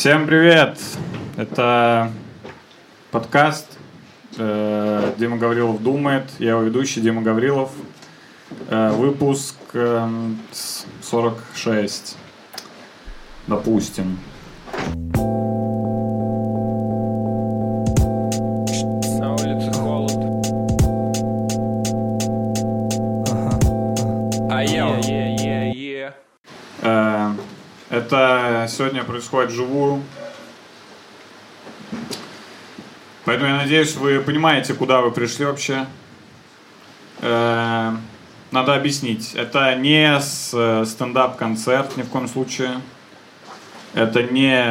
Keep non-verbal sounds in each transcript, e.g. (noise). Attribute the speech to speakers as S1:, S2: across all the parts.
S1: Всем привет! Это подкаст э, Дима Гаврилов думает. Я его ведущий Дима Гаврилов. Э, выпуск э, 46. Допустим. Сегодня происходит вживую. Поэтому я надеюсь, вы понимаете, куда вы пришли вообще. Э, надо объяснить. Это не э, стендап-концерт ни в коем случае. Это не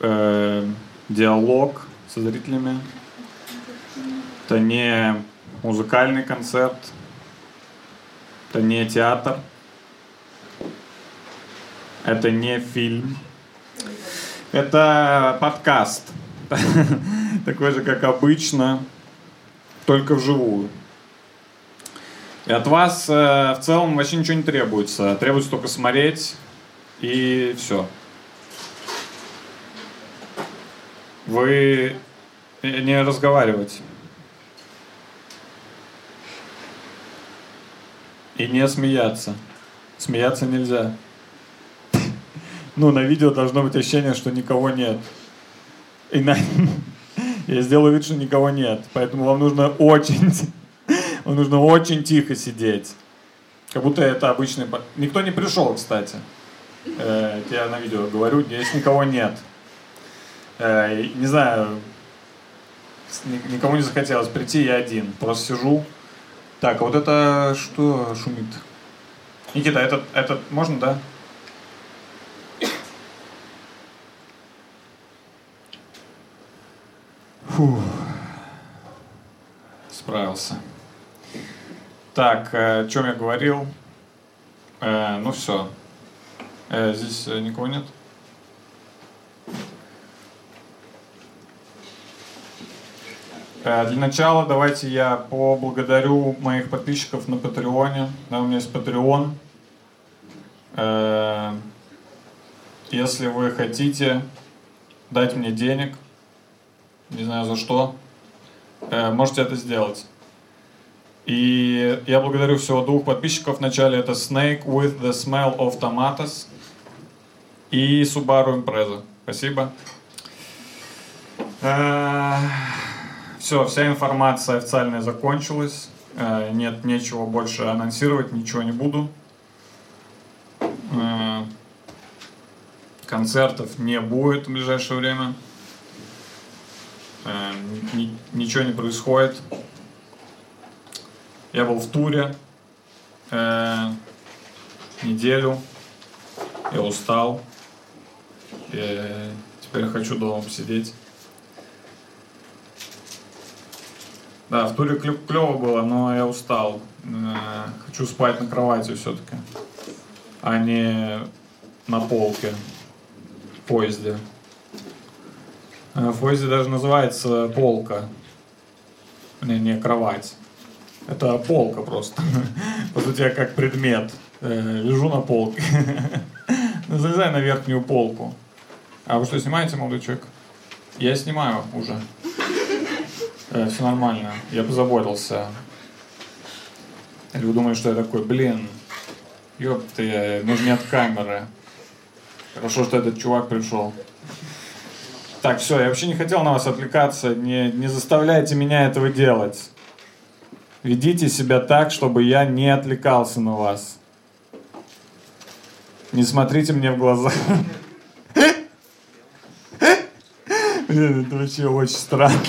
S1: э, диалог со зрителями. Это не музыкальный концерт. Это не театр. Это не фильм. Это подкаст. (laughs) Такой же, как обычно, только вживую. И от вас э, в целом вообще ничего не требуется. Требуется только смотреть и все. Вы не разговаривать. И не смеяться. Смеяться нельзя. Ну, на видео должно быть ощущение, что никого нет. И на... (laughs) Я сделаю вид, что никого нет. Поэтому вам нужно очень... (laughs) Вам нужно очень тихо сидеть. Как будто это обычный... Никто не пришел, кстати. Э, я на видео говорю, здесь никого нет. Э, не знаю, никому не захотелось прийти, я один. Просто сижу. Так, а вот это что шумит? Никита, этот, этот можно, да? Фу. Справился. Так, э, о чем я говорил? Э, ну все. здесь э, никого нет? Э, Для начала давайте я поблагодарю моих подписчиков на Патреоне. Да, у меня есть Patreon. Э, Если вы хотите дать мне денег, не знаю за что, э, можете это сделать. И я благодарю всего двух подписчиков. Вначале это Snake with the Smell of Tomatoes и Subaru Impreza. Спасибо. Все, вся информация официальная закончилась. Э, Нет, нечего больше анонсировать, ничего не буду. Э, Концертов не будет в ближайшее время. Э, ни- Ничего не происходит. Я был в туре э, неделю. Я устал. Э, теперь хочу дома посидеть. Да, в туре клево было, но я устал. Хочу спать на кровати все-таки, а не на полке в поезде. Э, В поезде даже называется полка. Не, не кровать. Это полка просто. (laughs) По сути, я как предмет. Э, Лежу на полке. (laughs) Ну, Залезай на верхнюю полку. А вы что, снимаете, молодой человек? Я снимаю уже. все нормально. Я позаботился. Или вы думаете, что я такой, блин, ёпты, ну же нет камеры. Хорошо, что этот чувак пришел. Так, все, я вообще не хотел на вас отвлекаться. Не, не заставляйте меня этого делать. Ведите себя так, чтобы я не отвлекался на вас. Не смотрите мне в глаза. Блин, это вообще очень странно.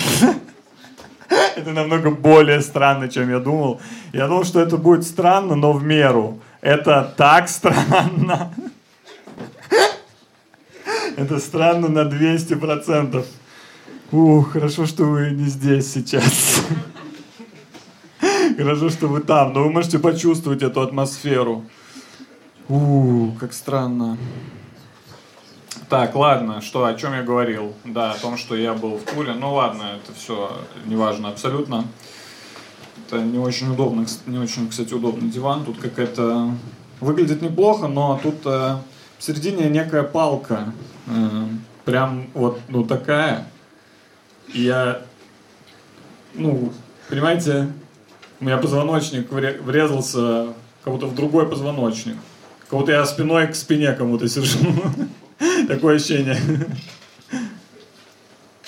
S1: Это намного более странно, чем я думал. Я думал, что это будет странно, но в меру. Это так странно. Это странно на 200%. Ух, хорошо, что вы не здесь сейчас. Хорошо, что вы там, но вы можете почувствовать эту атмосферу. У, как странно. Так, ладно, что, о чем я говорил? Да, о том, что я был в туре. Ну ладно, это все неважно абсолютно. Это не очень удобно, не очень, кстати, удобный диван. Тут какая-то... Выглядит неплохо, но тут э, в середине некая палка. Прям вот, ну, такая. И я, ну, понимаете, у меня позвоночник вре- врезался кого-то в другой позвоночник. Как будто я спиной к спине кому-то сижу. (laughs) Такое ощущение.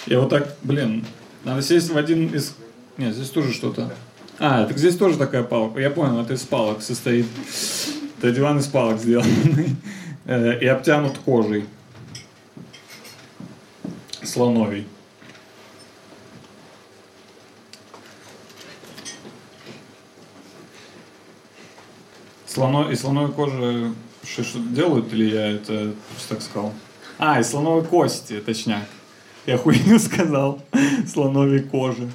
S1: Я вот так, блин, надо сесть в один из... Нет, здесь тоже что-то. А, так здесь тоже такая палка. Я понял, это из палок состоит. Это диван из палок сделанный. Э, И обтянут кожей. Слоновий. Слоно... Из слоновой кожи что- что-то делают, или я это просто так сказал? А, из слоновой кости, точняк. Я хуйню (laughs) сказал. Слоновой кожи.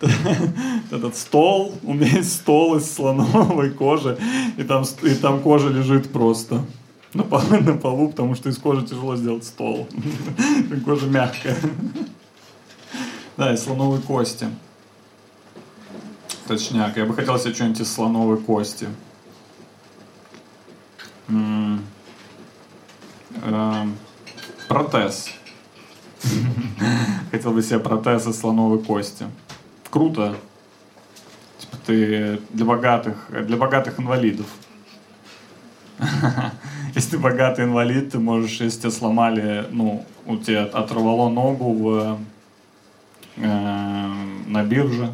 S1: (laughs) Этот стол, у меня есть стол из слоновой кожи, и там, и там кожа лежит просто на полу, (laughs) на полу, потому что из кожи тяжело сделать стол. (laughs) Кожа мягкая. Да, из слоновой кости. Точняк, я бы хотел себе что-нибудь из слоновой кости. Эм, Протез. (laughs) Хотел бы себе протез из слоновой кости. Круто. Типа ты для богатых, для богатых инвалидов. (laughs) Если ты богатый инвалид, ты можешь, если тебя сломали, ну, у тебя оторвало ногу в, э, на бирже.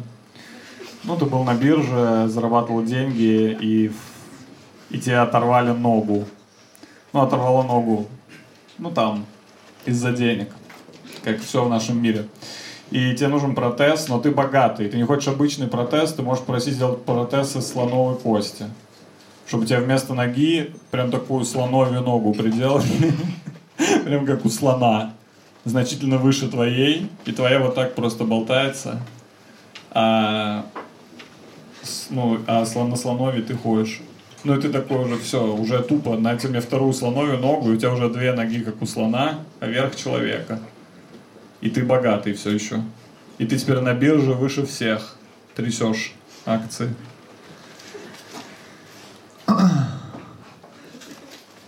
S1: Ну, ты был на бирже, зарабатывал деньги, и, и тебе оторвали ногу. Ну, оторвало ногу. Ну, там, из-за денег. Как все в нашем мире. И тебе нужен протез, но ты богатый. Ты не хочешь обычный протез, ты можешь просить сделать протез из слоновой кости. Чтобы тебе вместо ноги прям такую слоновью ногу приделали. (laughs) Прям как у слона. Значительно выше твоей. И твоя вот так просто болтается. А, ну, а слон на слонове ты ходишь. Ну и ты такой уже, все, уже тупо, найти мне вторую слоновью ногу, и у тебя уже две ноги, как у слона, а верх человека. И ты богатый все еще. И ты теперь на бирже выше всех трясешь акции.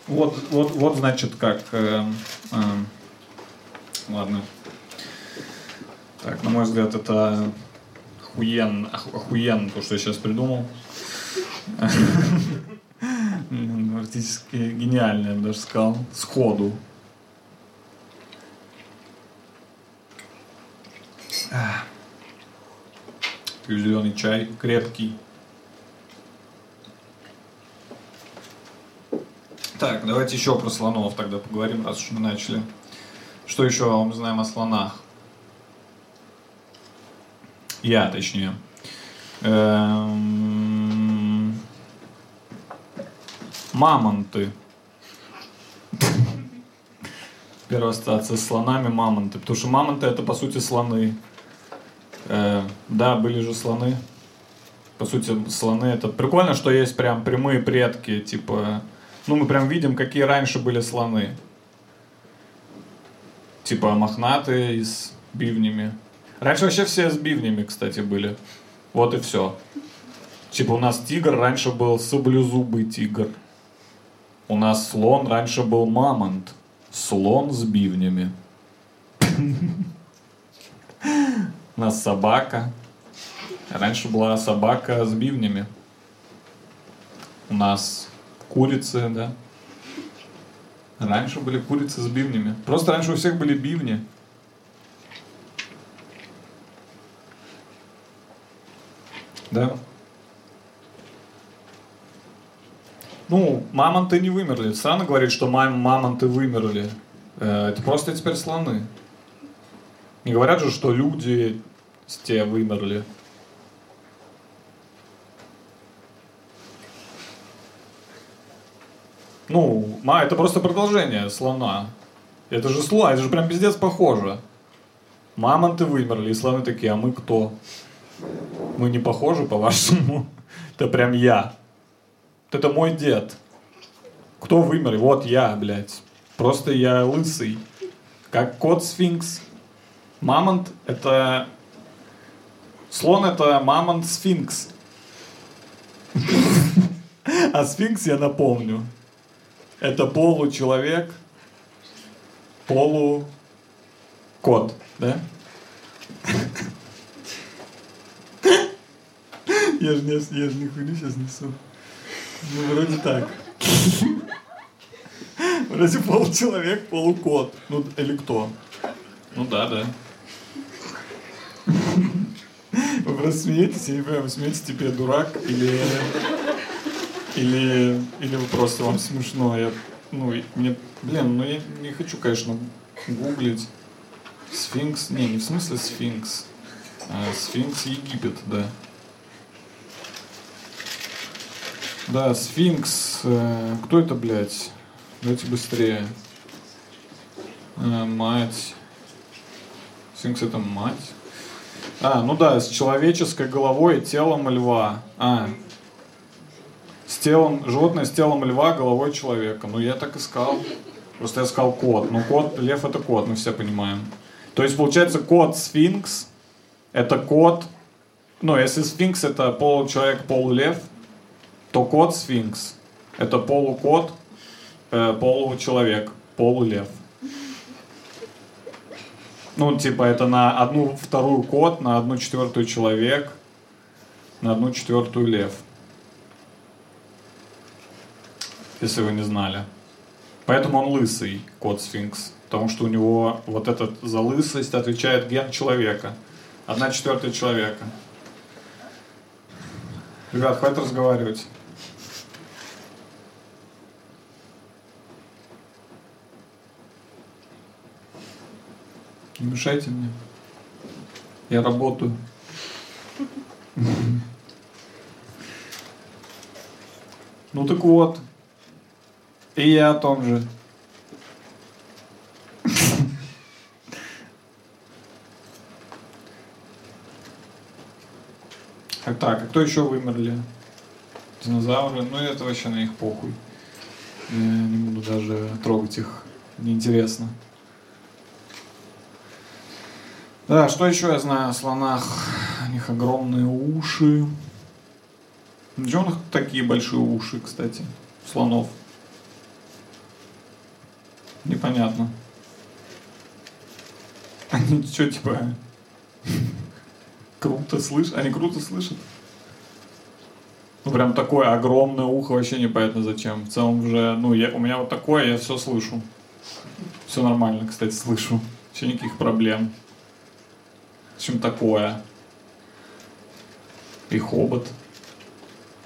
S1: Вот, вот, вот значит как. эм, эм, ладно. Так, на мой взгляд, это охуенно, ох- охуенно то, что я сейчас придумал. Практически гениально, я бы даже сказал. Сходу. Пью зеленый чай, крепкий. Так, давайте еще про слонов тогда поговорим, раз уж мы начали. Что еще мы знаем о слонах? Я, точнее. Эм, Мамонты. Первая ассоциация с слонами мамонты. Потому что мамонты это по сути слоны. Э, да, были же слоны. По сути, слоны это прикольно, что есть прям прямые предки, типа. Ну, мы прям видим, какие раньше были слоны. Типа мохнатые и с бивнями. Раньше вообще все с бивнями, кстати, были. Вот и все. Типа у нас тигр раньше был саблезубый тигр. У нас слон раньше был мамонт. Слон с бивнями. (laughs) У нас собака. Раньше была собака с бивнями. У нас курицы, да. Раньше были курицы с бивнями. Просто раньше у всех были бивни. Да. Ну, мамонты не вымерли. Странно говорить, что мам- мамонты вымерли. Э, Это просто теперь слоны. Не говорят же, что люди те вымерли. Ну, ма, это просто продолжение слона. Это же слон, это же прям пиздец похоже. Мамонты вымерли, и слоны такие, а мы кто? Мы не похожи, по-вашему? (laughs) Это прям я. Это мой дед. Кто вымер? Вот я, блядь. Просто я лысый. Как кот сфинкс. Мамонт — это... Слон — это мамонт сфинкс. (laughs) А сфинкс, я напомню, это получеловек, полу Кот, да? Я же не, я же не хуйню сейчас несу. Ну, вроде так. Вроде получеловек, полукот. Ну, или кто? Ну да, да. Вы просто смеетесь, я не понимаю, вы смеетесь, типа я дурак, или... Или, или вы просто вам смешно, я, ну, мне, блин, ну я не хочу, конечно, гуглить. Сфинкс, не, не в смысле сфинкс, а сфинкс Египет, да. Да, сфинкс, э, кто это, блядь? Давайте быстрее. Э, мать. Сфинкс это мать. А, ну да, с человеческой головой и телом льва. А, с телом, животное с телом льва, головой человека. Ну, я так искал. Просто я сказал кот. Ну, кот, лев это кот, мы все понимаем. То есть, получается, кот сфинкс, это кот, ну, если сфинкс это получеловек, полулев, то кот сфинкс это полукот, э, получеловек, полулев. Ну, типа, это на одну вторую кот, на одну четвертую человек, на одну четвертую лев. Если вы не знали. Поэтому он лысый, кот сфинкс. Потому что у него вот этот за лысость отвечает ген человека. Одна четвертая человека. Ребят, хватит разговаривать. Не мешайте мне. Я работаю. (laughs) Ну так вот. И я о том же. Так, а кто еще вымерли? Динозавры? Ну это вообще на них похуй. Я не буду даже трогать их. Неинтересно. Да, что еще я знаю о слонах? У них огромные уши. Где у них такие большие уши, кстати, слонов? Непонятно. Они что, типа, круто слышат? Они круто слышат? Ну, прям такое огромное ухо, вообще непонятно зачем. В целом уже, ну, я, у меня вот такое, я все слышу. Все нормально, кстати, слышу. Вообще никаких проблем. Общем, такое. И хобот.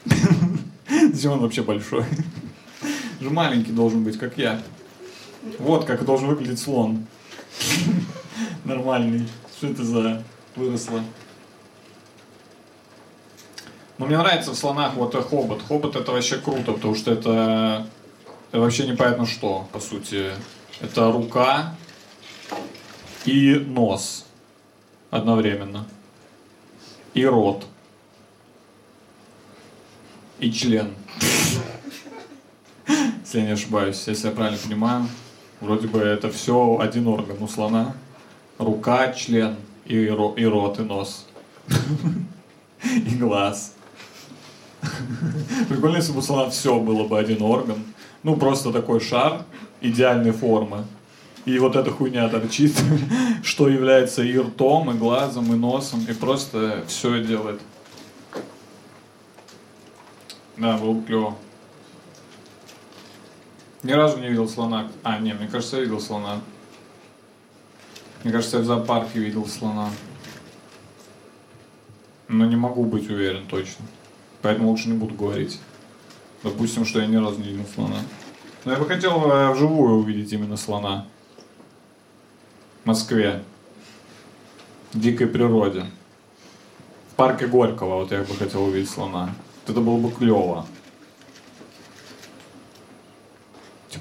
S1: (laughs) Зачем он вообще большой? (laughs) Же маленький должен быть, как я. Вот как должен выглядеть слон. Нормальный. Что это за выросло? Но мне нравится в слонах вот хобот. Хобот это вообще круто, потому что это, это вообще непонятно что, по сути. Это рука и нос одновременно. И рот. И член. (laughs) Если я не ошибаюсь, если я правильно понимаю. Вроде бы это все один орган у слона. Рука, член, и, ро, и рот, и нос. (laughs) И глаз. (laughs) Прикольно, если бы у слона все было бы один орган. Ну, просто такой шар идеальной формы. И вот эта хуйня торчит, (laughs) что является и ртом, и глазом, и носом, и просто все делает. Да, было бы клево. Ни разу не видел слона. А, не, мне кажется, я видел слона. Мне кажется, я в зоопарке видел слона. Но не могу быть уверен точно. Поэтому лучше не буду говорить. Допустим, что я ни разу не видел слона. Но я бы хотел э, вживую увидеть именно слона. В Москве. В дикой природе. В парке Горького вот я бы хотел увидеть слона. Это было бы клево.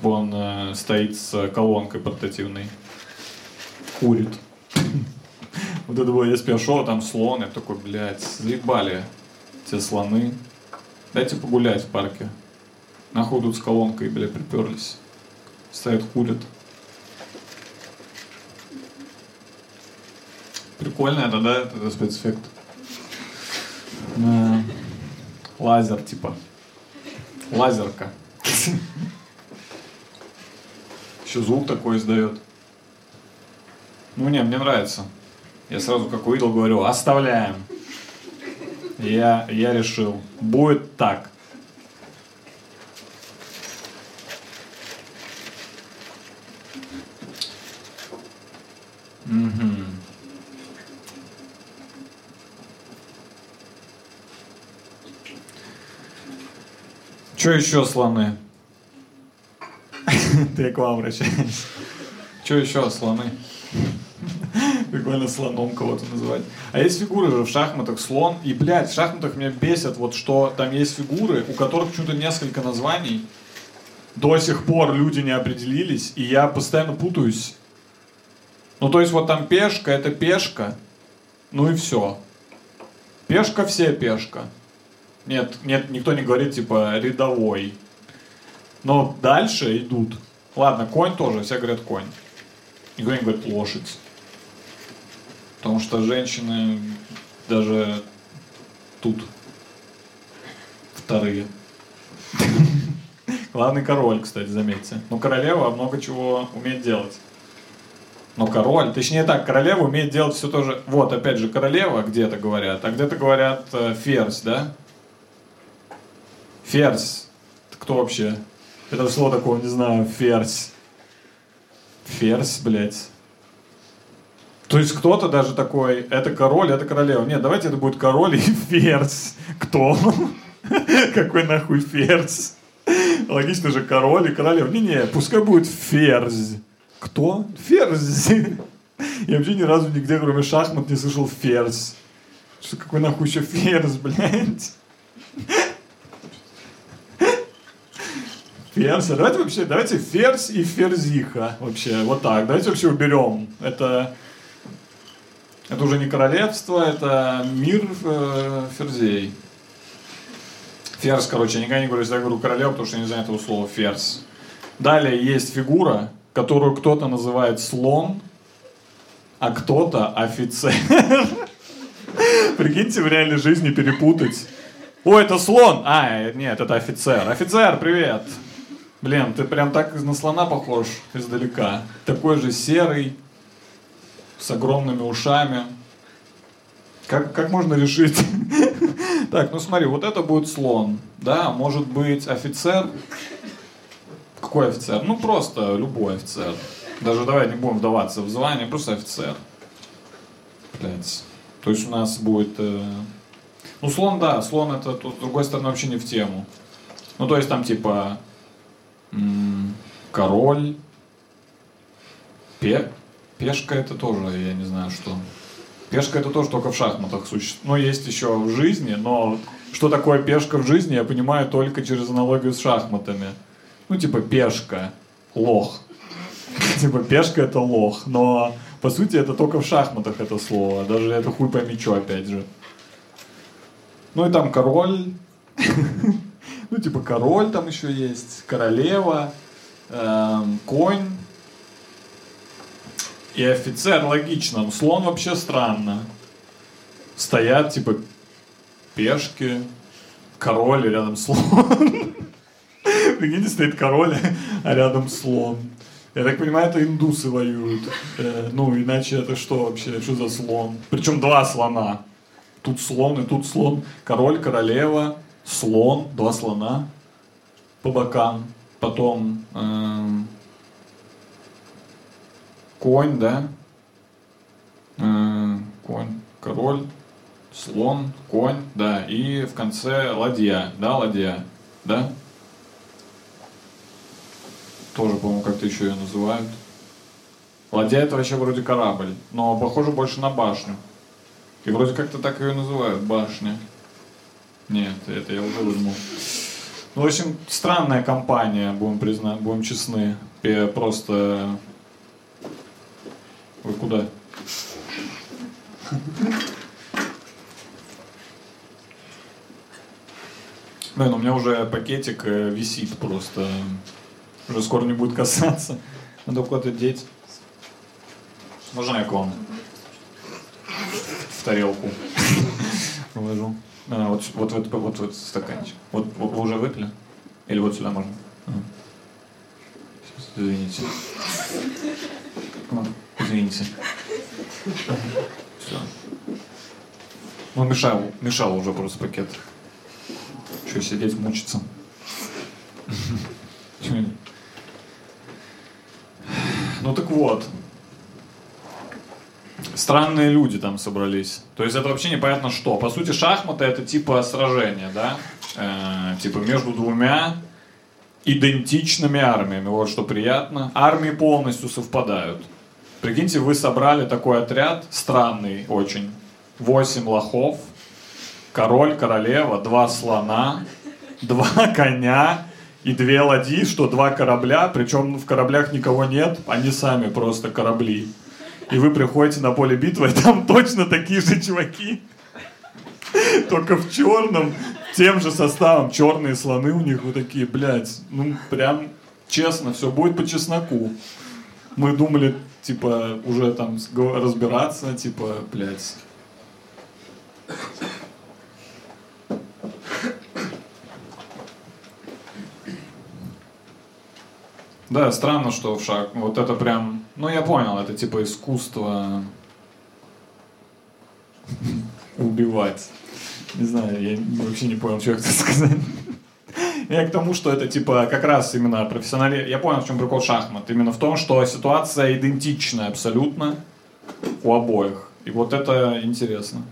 S1: Типа он э, стоит с колонкой портативной. Курит. (laughs) Вот это было, я шел, там слон, я такой, блядь, заебали те слоны. Дайте погулять в парке. Нахуй тут с колонкой, блядь, приперлись. Стоят, курят. Прикольно это, да, это спецэффект. Э, Лазер, типа. Лазерка. (laughs) Еще звук такой издает. Ну не, мне нравится. Я сразу как увидел, говорю, оставляем. Я, я решил, будет так. Мгм. Что еще слоны? (laughs) Ты к вам обращаешься. Что еще слоны? Прикольно слоном кого-то называть. А есть фигуры же в шахматах слон. И, блядь, в шахматах меня бесит, вот что там есть фигуры, у которых почему-то несколько названий. До сих пор люди не определились, и я постоянно путаюсь. Ну, то есть вот там пешка, это пешка, ну и все. Пешка все пешка. Нет, нет, никто не говорит типа рядовой. Но дальше идут. Ладно, конь тоже, все говорят конь. Никто не говорит лошадь. Потому что женщины даже тут вторые. (laughs) Главный король, кстати, заметьте. Но королева много чего умеет делать. Но король, точнее так, королева умеет делать все то же. Вот, опять же, королева где-то говорят, а где-то говорят э, ферзь, да? Ферзь. Кто вообще? Это слово такого не знаю, ферзь. Ферзь, блядь. То есть кто-то даже такой, это король, это королева. Нет, давайте это будет король и ферзь. Кто? (laughs) Какой нахуй ферзь? Логично же король и королева. Не-не, пускай будет ферзь. Кто? Ферзь. Я вообще ни разу нигде, кроме шахмат, не слышал ферзь. Что какой нахуй еще ферзь, блядь? Ферзь. Давайте вообще, давайте ферзь и ферзиха. Вообще, вот так. Давайте вообще уберем. Это, это уже не королевство, это мир э, ферзей. Ферзь, короче, я никогда не говорю, я говорю королева, потому что я не знаю этого слова ферзь. Далее есть фигура, которую кто-то называет слон, а кто-то офицер. (laughs) Прикиньте в реальной жизни перепутать. О, это слон! А, нет, это офицер. Офицер, привет! Блин, ты прям так на слона похож издалека. Такой же серый, с огромными ушами. Как, как можно решить? (laughs) Так, ну смотри, вот это будет слон. Да, может быть офицер. Какой офицер? Ну просто любой офицер. Даже давай не будем вдаваться в звание, просто офицер. Блять. То есть у нас будет... э, Ну слон, да, слон это, тут, с другой стороны, вообще не в тему. Ну то есть там типа король, пе, пешка это тоже, я не знаю что. Пешка это тоже только в шахматах существует. Ну, есть еще в жизни, но что такое пешка в жизни, я понимаю только через аналогию с шахматами. Ну, типа пешка, лох. (laughs) Типа пешка это лох, но по сути это только в шахматах это слово. Даже это хуй пойми что, опять же. Ну и там король. (laughs) Ну, типа король там еще есть, королева, эм, конь. И офицер логично. Слон вообще странно. Стоят, типа, пешки, король и рядом слон. (laughs) Прикиньте, стоит король, а рядом слон. Я так понимаю, это индусы воюют. Э, ну, иначе это что вообще? Что за слон? Причем два слона. Тут слон и тут слон. Король, королева, слон, два слона по бокам. Потом эм, конь, да? Э, конь, король, слон, конь, да. И в конце ладья, да, ладья, да? Тоже, по-моему, как-то еще ее называют. Ладья это вообще вроде корабль, но похоже больше на башню. И вроде как-то так ее называют, башня. Нет, это я выдумал. Ну, в общем, странная компания, будем признать, будем честны. Просто... Вы куда? Блин, у меня уже пакетик э, висит просто. Уже скоро не будет касаться. Надо куда-то деть. Можно я к вам? В тарелку. Положу. А, вот, вот, вот, вот, вот стаканчик. Вот, вот вы уже выпили? Или вот сюда можно? А. Извините. Извините. Все. Ну, мешал, мешал уже просто пакет. Что, сидеть, мучиться? Ну так вот. Странные люди там собрались. То есть это вообще непонятно что. По сути, шахматы это типа сражение, да? Э, типа между двумя идентичными армиями. Вот что приятно. Армии полностью совпадают. Прикиньте, вы собрали такой отряд, странный очень. Восемь лохов, король, королева, два слона, два коня и две ладьи, что два корабля, причем в кораблях никого нет, они сами просто корабли. И вы приходите на поле битвы, и (laughs) там точно такие же чуваки. Только в черном, тем же составом. Черные слоны у них вот такие, блядь. Ну, прям честно, все будет по чесноку. Мы думали, типа, уже там разбираться, типа, блядь. Да, странно, что в шаг. Вот это прям. Ну, я понял, это типа искусство (laughs) убивать. Не знаю, я вообще не понял, что я хотел (laughs) сказать. Я к тому, что это типа как раз именно профессионали. Я понял, в чем прикол шахмат. Именно в том, что ситуация идентичная абсолютно у обоих. И вот это интересно.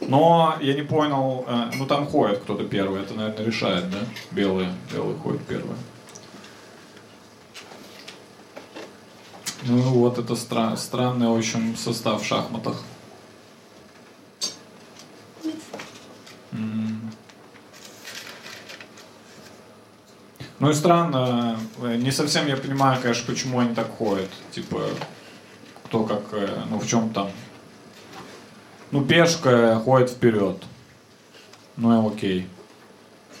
S1: Но я не понял, э, ну там ходит кто-то первый, это, наверное, решает, да? Белые, белые ходят первые. Ну вот это стра- странный, в общем, состав в шахматах. Ну и странно, э, не совсем я понимаю, конечно, почему они так ходят. Типа, кто как, э, ну в чем там. Ну, пешка ходит вперед. Ну, и окей.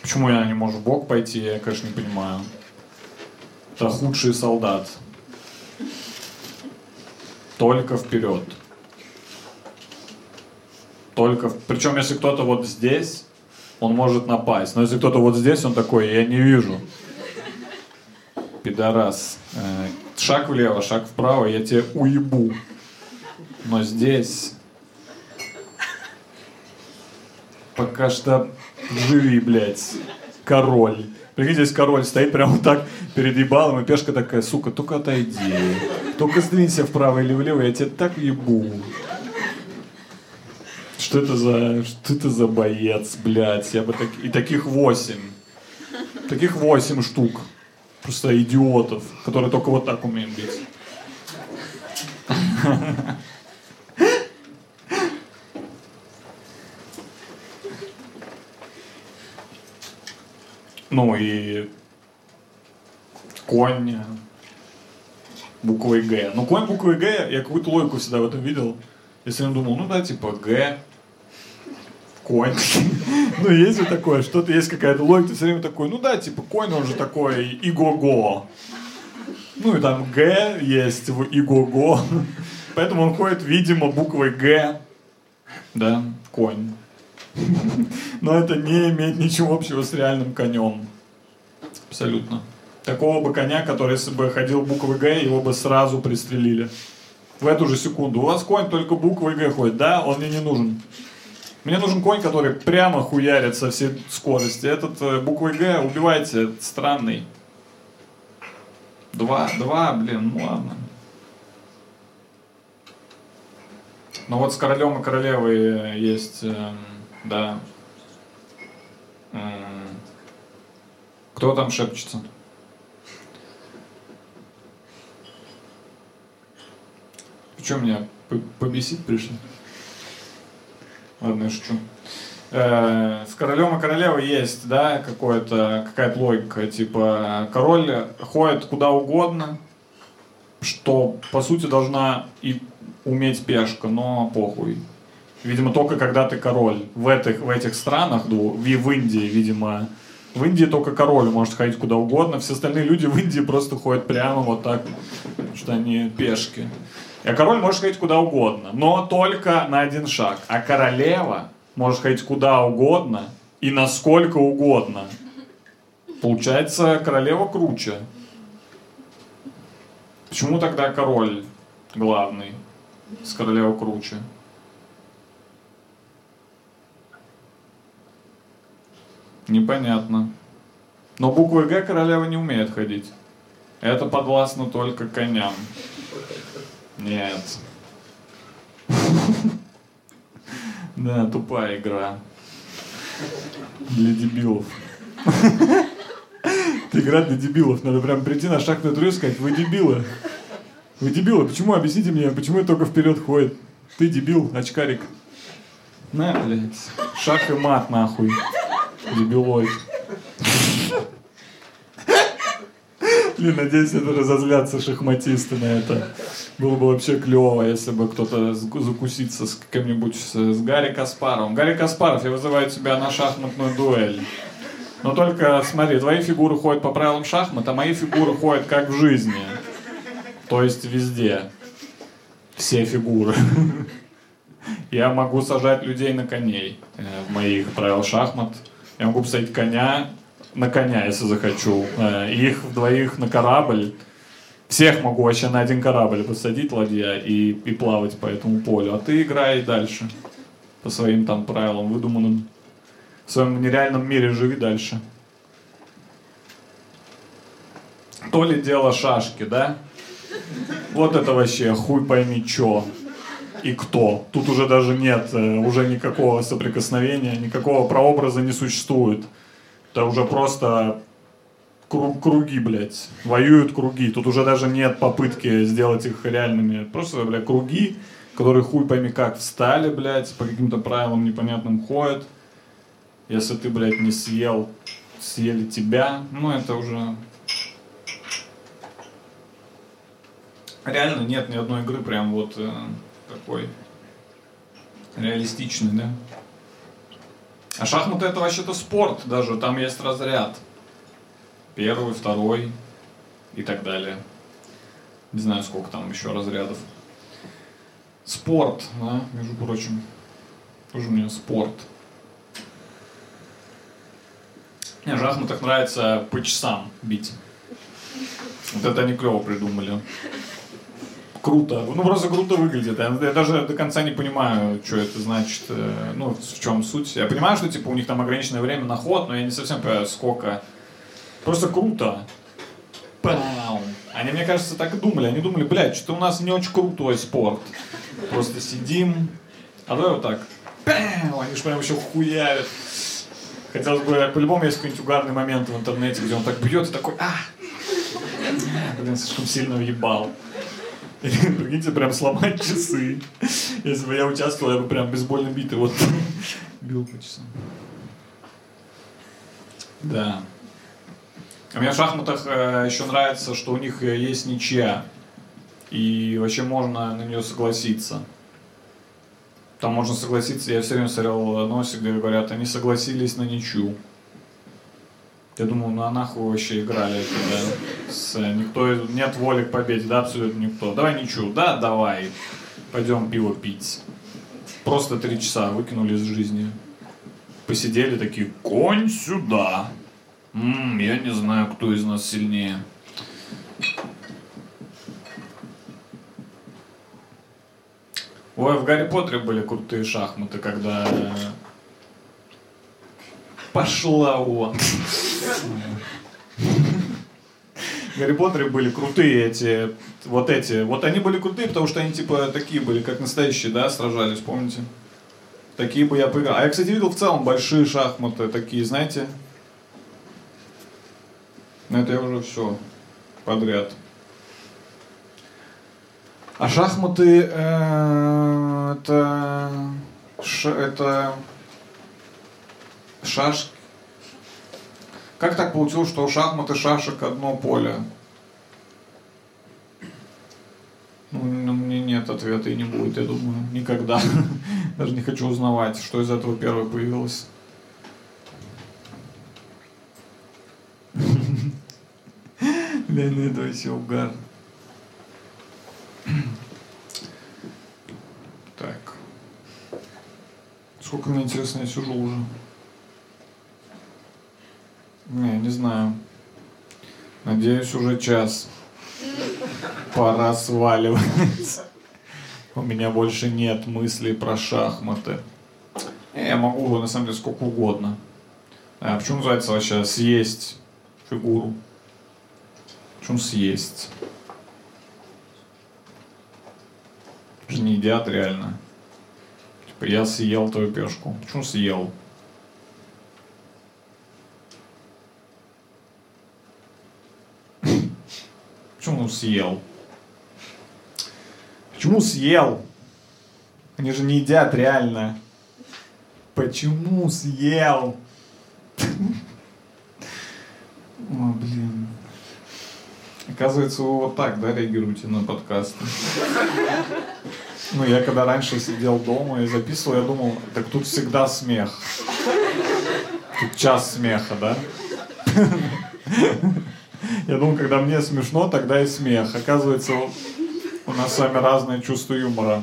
S1: Почему я не могу в бок пойти, я, конечно, не понимаю. Это худший солдат. Только вперед. Только... Причем, если кто-то вот здесь, он может напасть. Но если кто-то вот здесь, он такой, я не вижу. Пидорас. Э, Шаг влево, шаг вправо, я тебе уебу. Но здесь... Пока что живи, блядь. Король. Прикиньте, здесь король стоит прямо так перед ебалом, и пешка такая, сука, только отойди. Только сдвинься вправо или влево, я тебя так ебу. Что это за, что это за боец, блядь? Я бы так... И таких восемь. Таких восемь штук. Просто идиотов, которые только вот так умеют бить. Ну и конь буквой Г. Ну конь буквой Г, я какую-то логику всегда в этом видел. Я все время думал, ну да, типа Г, конь. (laughs) Ну есть же такое, что-то есть какая-то логика, все время такой, ну да, типа конь, он же такой иго-го. Ну и там Г есть в иго-го. (laughs) Поэтому он ходит, видимо, буквой Г. Да, конь. (laughs) Но это не имеет ничего общего с реальным конем. Абсолютно. Такого бы коня, который если бы ходил буквой Г, его бы сразу пристрелили. В эту же секунду. У вас конь только буквой Г ходит. Да, он мне не нужен. Мне нужен конь, который прямо хуярит со всей скорости. Этот э, буквой Г убивайте, странный. Два, два, блин, ну ладно. Ну вот с королем и королевой есть, эм, да. Кто там шепчется? Что меня побесить пришли? Ладно, я шучу. Э, С королем и королевой есть, да, какое-то, какая-то логика. Типа, король ходит куда угодно, что, по сути, должна и уметь пешка, но похуй. Видимо, только когда ты король. В этих, в этих странах, ну, в, Индии, видимо, в Индии только король может ходить куда угодно. Все остальные люди в Индии просто ходят прямо вот так, что они пешки. А король может ходить куда угодно, но только на один шаг. А королева может ходить куда угодно и насколько угодно. Получается, королева круче. Почему тогда король главный? с королевой круче? Непонятно. Но буквой Г королева не умеет ходить. Это подвластно только коням. Нет. (laughs) Да, тупая игра. Для дебилов. (laughs) Это игра для дебилов. Надо прям прийти на шаг на и сказать, вы дебилы. Вы дебилы, почему? Объясните мне, почему это только вперед ходит? Ты дебил, очкарик. На, блядь. Шах и мат, нахуй. Дебилой. Блин, надеюсь, это разозлятся шахматисты на это. Было бы вообще клево, если бы кто-то закусится с кем-нибудь, с, с Гарри Каспаровым. Гарри Каспаров, я вызываю тебя на шахматную дуэль. Но только, смотри, твои фигуры ходят по правилам шахмат, а мои фигуры ходят как в жизни. То есть везде. Все фигуры. (laughs) Я могу сажать людей на коней э, в моих правилах шахмат. Я могу посадить коня на коня, если захочу. Э, их двоих на корабль. Всех могу вообще на один корабль посадить, ладья, и, и плавать по этому полю. А ты играй дальше. По своим там правилам выдуманным. В своем нереальном мире живи дальше. То ли дело шашки, да? Вот это вообще хуй пойми чё и кто. Тут уже даже нет э, уже никакого соприкосновения, никакого прообраза не существует. Это уже просто круг, круги, блядь. Воюют круги. Тут уже даже нет попытки сделать их реальными. Просто, блядь, круги, которые хуй пойми как встали, блядь, по каким-то правилам непонятным ходят. Если ты, блядь, не съел, съели тебя, ну это уже... Реально нет ни одной игры прям вот э, такой реалистичный, да? А шахматы это вообще-то спорт даже, там есть разряд. Первый, второй и так далее. Не знаю, сколько там еще разрядов. Спорт, да, между прочим. Тоже мне спорт. Мне шахматах нравится по часам бить. Вот это они клево придумали круто. Ну, просто круто выглядит. Я, я даже до конца не понимаю, что это значит, э, ну, в чем суть. Я понимаю, что, типа, у них там ограниченное время на ход, но я не совсем понимаю, сколько. Просто круто. Пау. Они, мне кажется, так и думали. Они думали, блядь, что-то у нас не очень крутой спорт. Просто сидим. А давай вот так. Пау. Они же прям еще хуярят. Хотелось бы, по-любому есть какой-нибудь угарный момент в интернете, где он так бьет и такой, а, блин, слишком сильно въебал. (laughs) Прикиньте, прям сломать часы. Если бы я участвовал, я бы прям бейсбольной битой вот (laughs) бил по часам. Да. А мне в шахматах э, еще нравится, что у них э, есть ничья. И вообще можно на нее согласиться. Там можно согласиться, я все время смотрел носик, где говорят, они согласились на ничью. Я думаю, ну а нахуй вообще играли да? С, никто, нет воли к победе, да, абсолютно никто. Давай ничего, да, давай, пойдем пиво пить. Просто три часа выкинули из жизни. Посидели такие, конь сюда. М-м, я не знаю, кто из нас сильнее. Ой, в Гарри Поттере были крутые шахматы, когда Пошла вон. Гарри Поттере были крутые эти, вот эти, вот они были крутые, потому что они типа такие были, как настоящие, да, сражались, помните? Такие бы я поиграл. А я, кстати, видел в целом большие шахматы, такие, знаете? Но это я уже все подряд. А шахматы э, это, ш, это шашки. Как так получилось, что у шахмат и шашек одно поле? Ну, у меня нет ответа и не будет, я думаю, никогда. (laughs) Даже не хочу узнавать, что из этого первое появилось. (laughs) Ну это вообще угар. Так. Сколько мне интересно, я сижу уже. Не, не знаю. Надеюсь, уже час. Пора сваливать. У меня больше нет мыслей про шахматы. Я могу, на самом деле, сколько угодно. А почему называется вообще съесть фигуру? Почему съесть? Же не едят реально. Типа я съел твою пешку. Почему съел? Почему съел? Почему съел? Они же не едят реально. Почему съел? (laughs) О, блин. Оказывается, вы вот так, да, реагируете на подкасты? Ну, я когда раньше сидел дома и записывал, я думал, так тут всегда смех. Тут час смеха, да? (laughs) Я думал, когда мне смешно, тогда и смех. Оказывается, у нас с вами разное чувство юмора.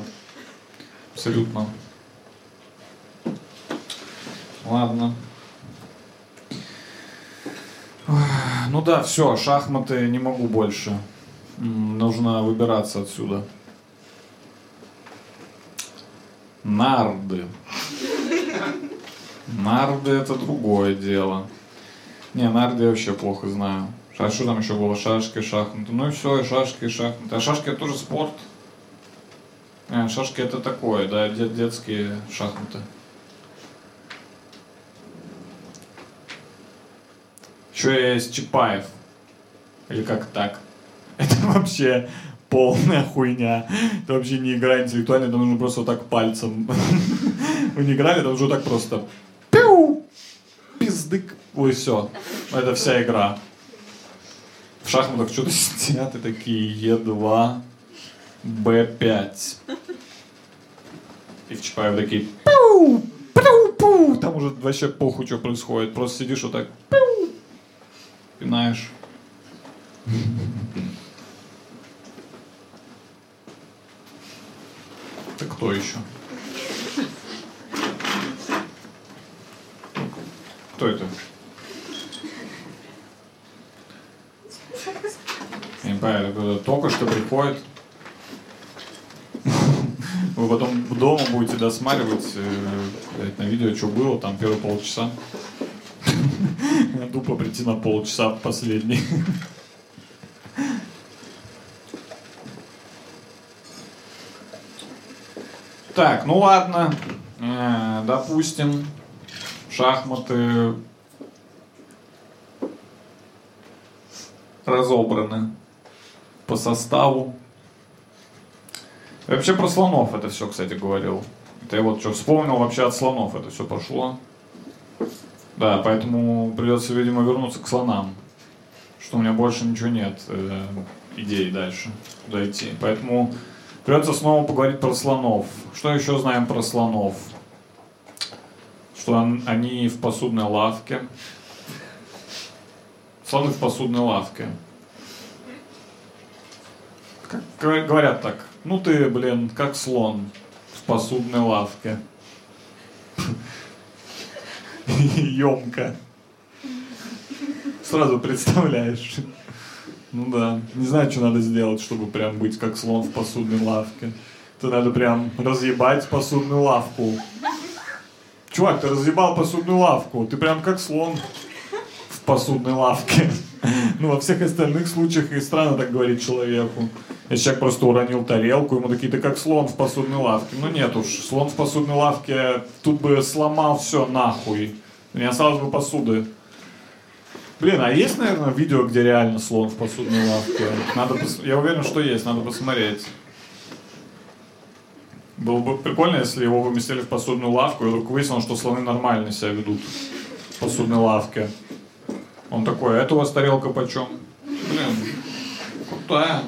S1: Абсолютно. Ладно. Ну да, все, шахматы не могу больше. Нужно выбираться отсюда. Нарды. Нарды это другое дело. Не, нарды я вообще плохо знаю. А что там еще было? Шашки, шахматы. Ну и все, и шашки, и шахматы. А шашки это тоже спорт. А, шашки это такое, да, де- детские шахматы. Еще есть Чапаев. Или как так? (laughs) Это вообще полная хуйня. Это вообще не игра интеллектуальная, это нужно просто вот так пальцем. (laughs) Вы не играли, это уже так просто. Пиу! Пиздык. Ой, все. Это вся игра. В шахматах что-то сидят и такие Е2, Б5. И в Чапаев такие пиу, пиу, пиу. Там уже вообще похуй, что происходит. Просто сидишь вот так пиу, пинаешь. Это кто еще? Кто это? Я не понимаю, это кто-то только что приходит. Вы потом дома будете досматривать э, на видео, что было, там первые полчаса. Тупо прийти на полчаса в последний. Так, ну ладно. Э, Допустим, шахматы разобраны по составу. Я вообще про слонов это все, кстати, говорил. Это я вот что вспомнил, вообще от слонов это все пошло. Да, поэтому придется, видимо, вернуться к слонам. Что у меня больше ничего нет э, идей дальше, куда идти. Поэтому придется снова поговорить про слонов. Что еще знаем про слонов? Что он- они в посудной лавке. Слоны в посудной лавке. Как говор- говорят так, ну ты, блин, как слон в посудной лавке. (laughs) Емко. Сразу представляешь. Ну да. Не знаю, что надо сделать, чтобы прям быть как слон в посудной лавке. Это надо прям разъебать посудную лавку. Чувак, ты разъебал посудную лавку. Ты прям как слон в посудной лавке. (laughs) Ну, во всех остальных случаях и странно так говорить человеку. Если человек просто уронил тарелку, ему такие, ты как слон в посудной лавке. Ну нет уж, слон в посудной лавке тут бы сломал все нахуй. Не осталось бы посуды. Блин, а есть, наверное, видео, где реально слон в посудной лавке? Надо пос- Я уверен, что есть, надо посмотреть. Было бы прикольно, если его выместили в посудную лавку, и вдруг выяснилось, что слоны нормально себя ведут в посудной лавке. Он такой, а это у вас тарелка почем? Блин, крутая.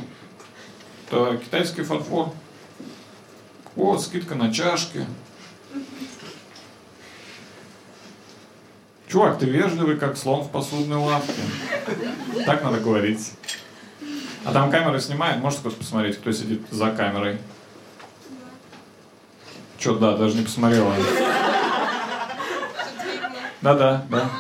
S1: Это китайский фарфор. О, скидка на чашки. Чувак, ты вежливый, как слон в посудной лавке. Так надо говорить. А там камера снимает, можешь кто-то посмотреть, кто сидит за камерой? Че, да, даже не посмотрела. Да-да, да. Ладно.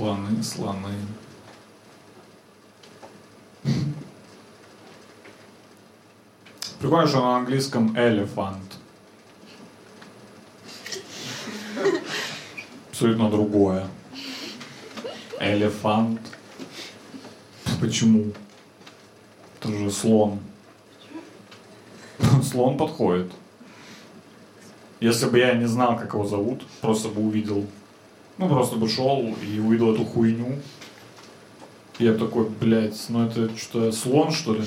S1: Слоны, слоны. Прикольно, что на английском elephant. Абсолютно другое. Элефант. Почему? Это же слон. (laughs) Слон подходит. Если бы я не знал, как его зовут, просто бы увидел. Ну, просто бы шел и увидел эту хуйню. Я такой, блядь, ну это что, слон, что ли?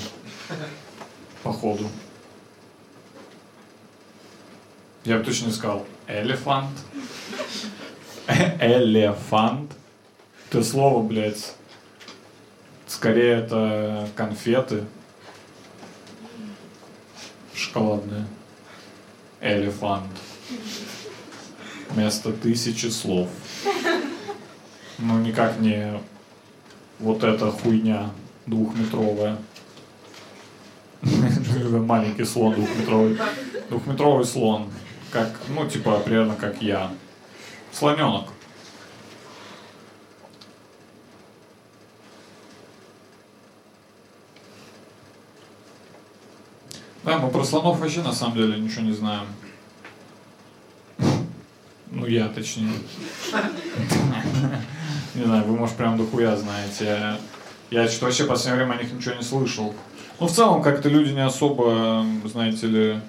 S1: Походу. Я бы точно сказал. Элефант. Элефант. Это слово, блядь. Скорее это конфеты. Шоколадные. Элефант. Вместо тысячи слов. Ну, никак не вот эта хуйня двухметровая. Маленький слон двухметровый. Двухметровый слон. Как, ну, типа, примерно как я. Слоненок. Да, мы про слонов вообще на самом деле ничего не знаем. Я точнее. Не знаю, вы, может, прям дохуя знаете. Я что вообще в последнее время о них ничего не слышал. Ну, в целом, как-то люди не особо, знаете ли,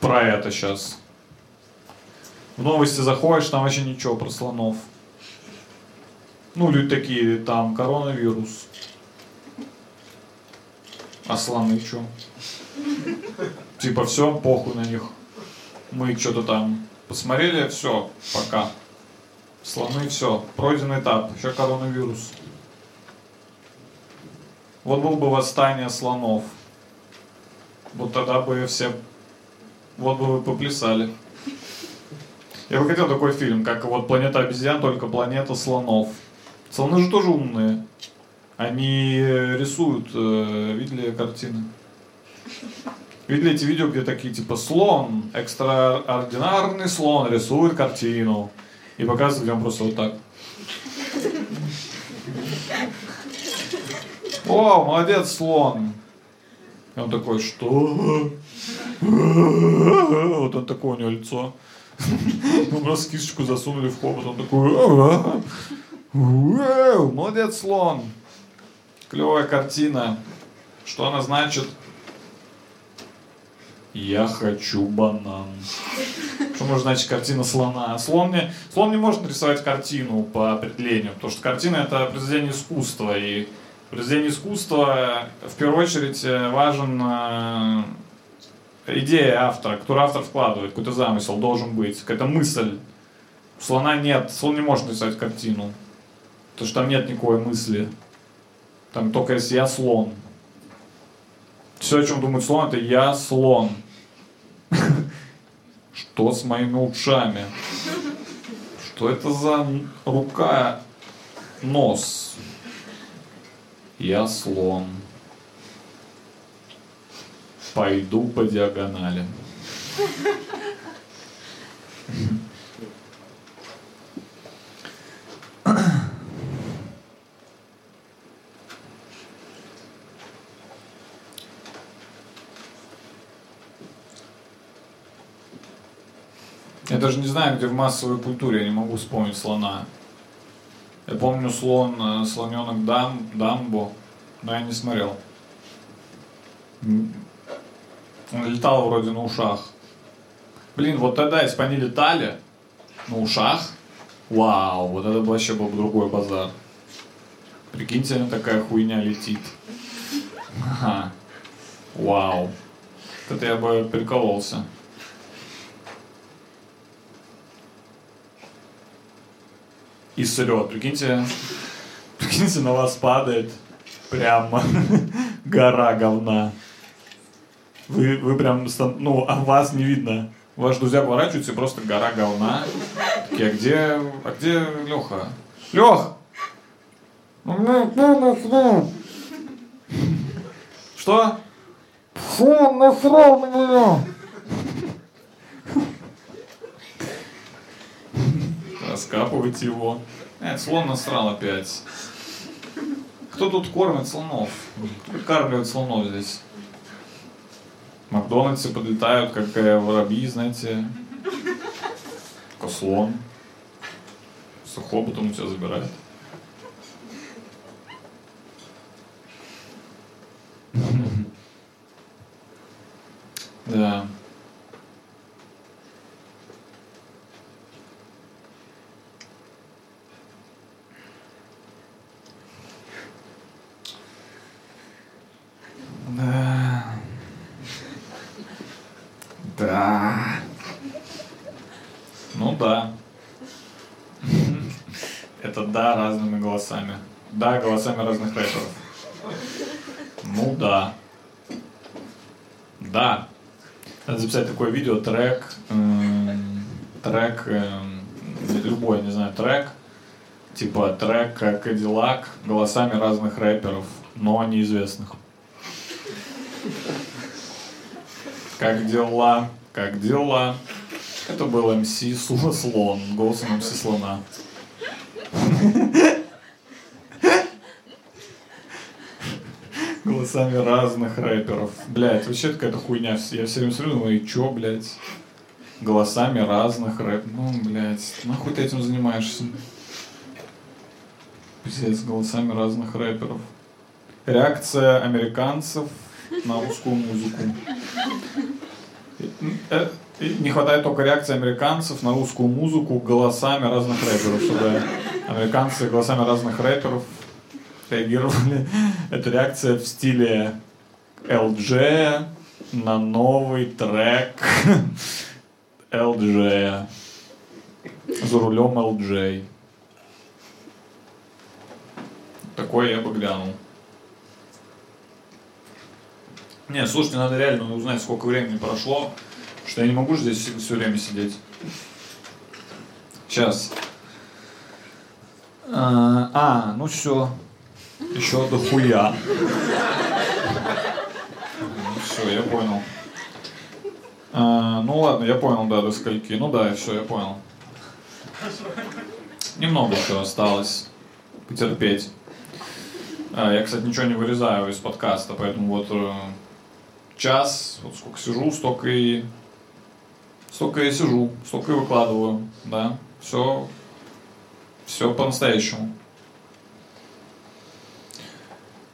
S1: про это сейчас. В новости заходишь, там вообще ничего про слонов. Ну, люди такие, там, коронавирус. А слоны что? Типа все, похуй на них. Мы что-то там посмотрели, все, пока. Слоны, все, пройден этап, еще коронавирус. Вот был бы восстание слонов. Вот тогда бы все, вот бы вы поплясали. Я бы хотел такой фильм, как вот «Планета обезьян», только «Планета слонов». Слоны же тоже умные. Они рисуют, э, видели картины? Видели эти видео, где такие типа слон, экстраординарный слон рисует картину. И показывает, где просто вот так. О, молодец, слон. И он такой, что? Вот он такое у него лицо. Мы просто кисточку засунули в хобот. Он такой, молодец, слон. Клевая картина. Что она значит? Я хочу банан. Что может значить картина слона? Слон не, слон не может нарисовать картину по определению, потому что картина это произведение искусства. И произведение искусства в первую очередь важен э, идея автора, которую автор вкладывает, какой-то замысел должен быть, какая-то мысль. У слона нет, слон не может нарисовать картину, потому что там нет никакой мысли. Там только если я слон. Все, о чем думает слон, это я слон. Что с моими ушами? Что это за рука, нос? Я слон. Пойду по диагонали. Не знаю, где в массовой культуре, я не могу вспомнить слона. Я помню слон, э, слоненок Дам, Дамбо, но я не смотрел. Он летал вроде на ушах. Блин, вот тогда, если бы они летали на ушах, вау, вот это вообще был бы другой базар. Прикиньте, она такая хуйня летит. (laughs) Ага. Вау. Это я бы прикололся. И срет. Прикиньте, прикиньте, на вас падает прямо (laughs) гора говна. Вы, вы прям, ну, а вас не видно. Ваши друзья поворачиваются, просто гора говна. Такие, а где, а где Леха? Лех! Что?
S2: Фу, насрал на меня!
S1: Раскапывать его. Нет, слон насрал опять. Кто тут кормит слонов? Кормит слонов здесь? Макдональдсе подлетают, как э, воробьи, знаете. Как слон. Сухо потом у тебя забирает. (laughs) Да. Да. Ну да. Это да разными голосами. Да, голосами разных рэперов. Ну да. Да. Надо записать такое видео, трек, эм, трек, эм, любой, не знаю, трек, типа трек как Кадиллак голосами разных рэперов, но неизвестных. Как дела? Как дела? Это был МС Сло- Слон, голосом МС Слона. Голосами разных рэперов. Блять, вообще какая-то хуйня. Я все время смотрю, думаю, и чё, блядь? Голосами разных рэп. Ну, блядь, нахуй ты этим занимаешься? Пиздец, голосами разных рэперов. Реакция американцев на русскую музыку. Э, и Не хватает только реакции американцев на русскую музыку голосами разных рэперов, чтобы американцы голосами разных рэперов реагировали. (laughs) Это реакция в стиле LG на новый трек (laughs) LG. За рулем LJ. Такое я бы глянул. Не, слушайте, надо реально узнать, сколько времени прошло, что я не могу здесь все время сидеть. Сейчас. А, а, ну все. Еще до хуя. Все, я понял. А, ну ладно, я понял, да, до скольки. Ну да, все, я понял. Немного еще осталось. Потерпеть. А, я, кстати, ничего не вырезаю из подкаста, поэтому вот э, час, вот сколько сижу, столько и столько и сижу, столько и выкладываю, да. Все, все по-настоящему.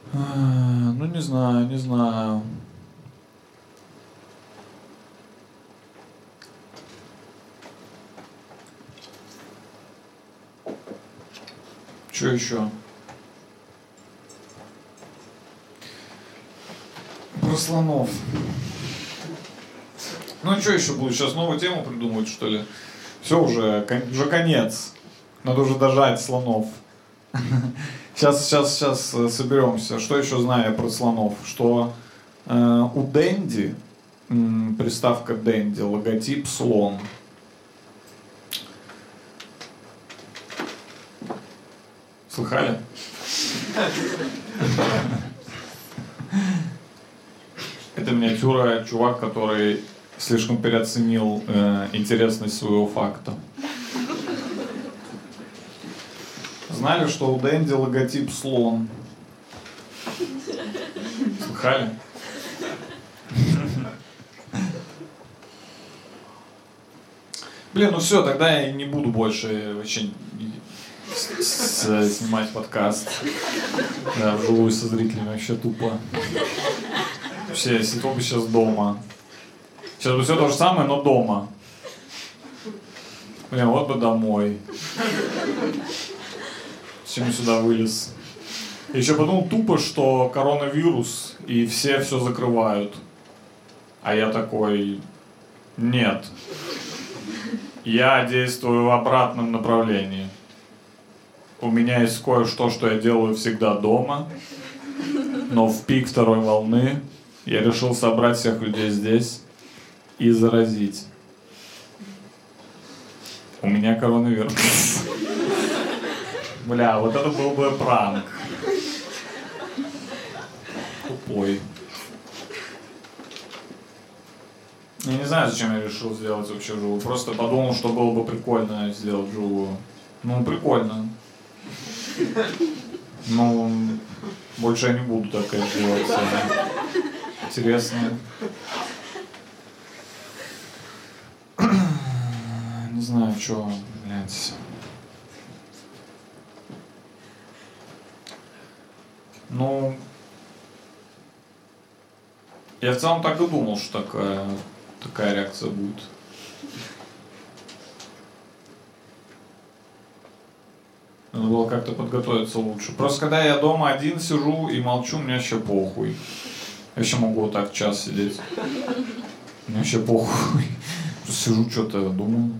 S1: А, Ну, не знаю, не знаю. Что еще? Про слонов. Ну, что еще буду? Сейчас новую тему придумывать, что ли? Все уже, уже конец. Надо уже дожать слонов. (laughs) Сейчас, сейчас, сейчас э, соберемся. Что еще знаю я про слонов? Что э, у Дэнди, м, приставка Дэнди, логотип слон. Слыхали? Это миниатюра чувак, который слишком переоценил э, интересность своего факта. Знали, что у Дэнди логотип слон? Слыхали? Блин, ну все, тогда я не буду больше вообще снимать подкаст. Да, вживую со зрителями вообще тупо. Вообще, если только сейчас дома. Сейчас бы все то же самое, но дома. Блин, вот бы домой. Зачем я сюда вылез? Еще подумал тупо, что коронавирус, и все все закрывают. А я такой, нет. Я действую в обратном направлении. У меня есть кое-что, что я делаю всегда дома. Но в пик второй волны я решил собрать всех людей здесь и заразить. У меня коронавирус. Бля, вот это был бы пранк. Тупой. Я не знаю, зачем я решил сделать вообще вживую. Просто подумал, что было бы прикольно сделать вживую. Ну, прикольно. Ну, больше я не буду так конечно, делать. Интересно. Не знаю, что, блядь. Ну, я в целом так и думал, что такая, такая реакция будет. Надо было как-то подготовиться лучше. Просто когда я дома один сижу и молчу, мне вообще похуй. Я еще могу вот так час сидеть. Мне вообще похуй. Просто сижу, что-то думаю.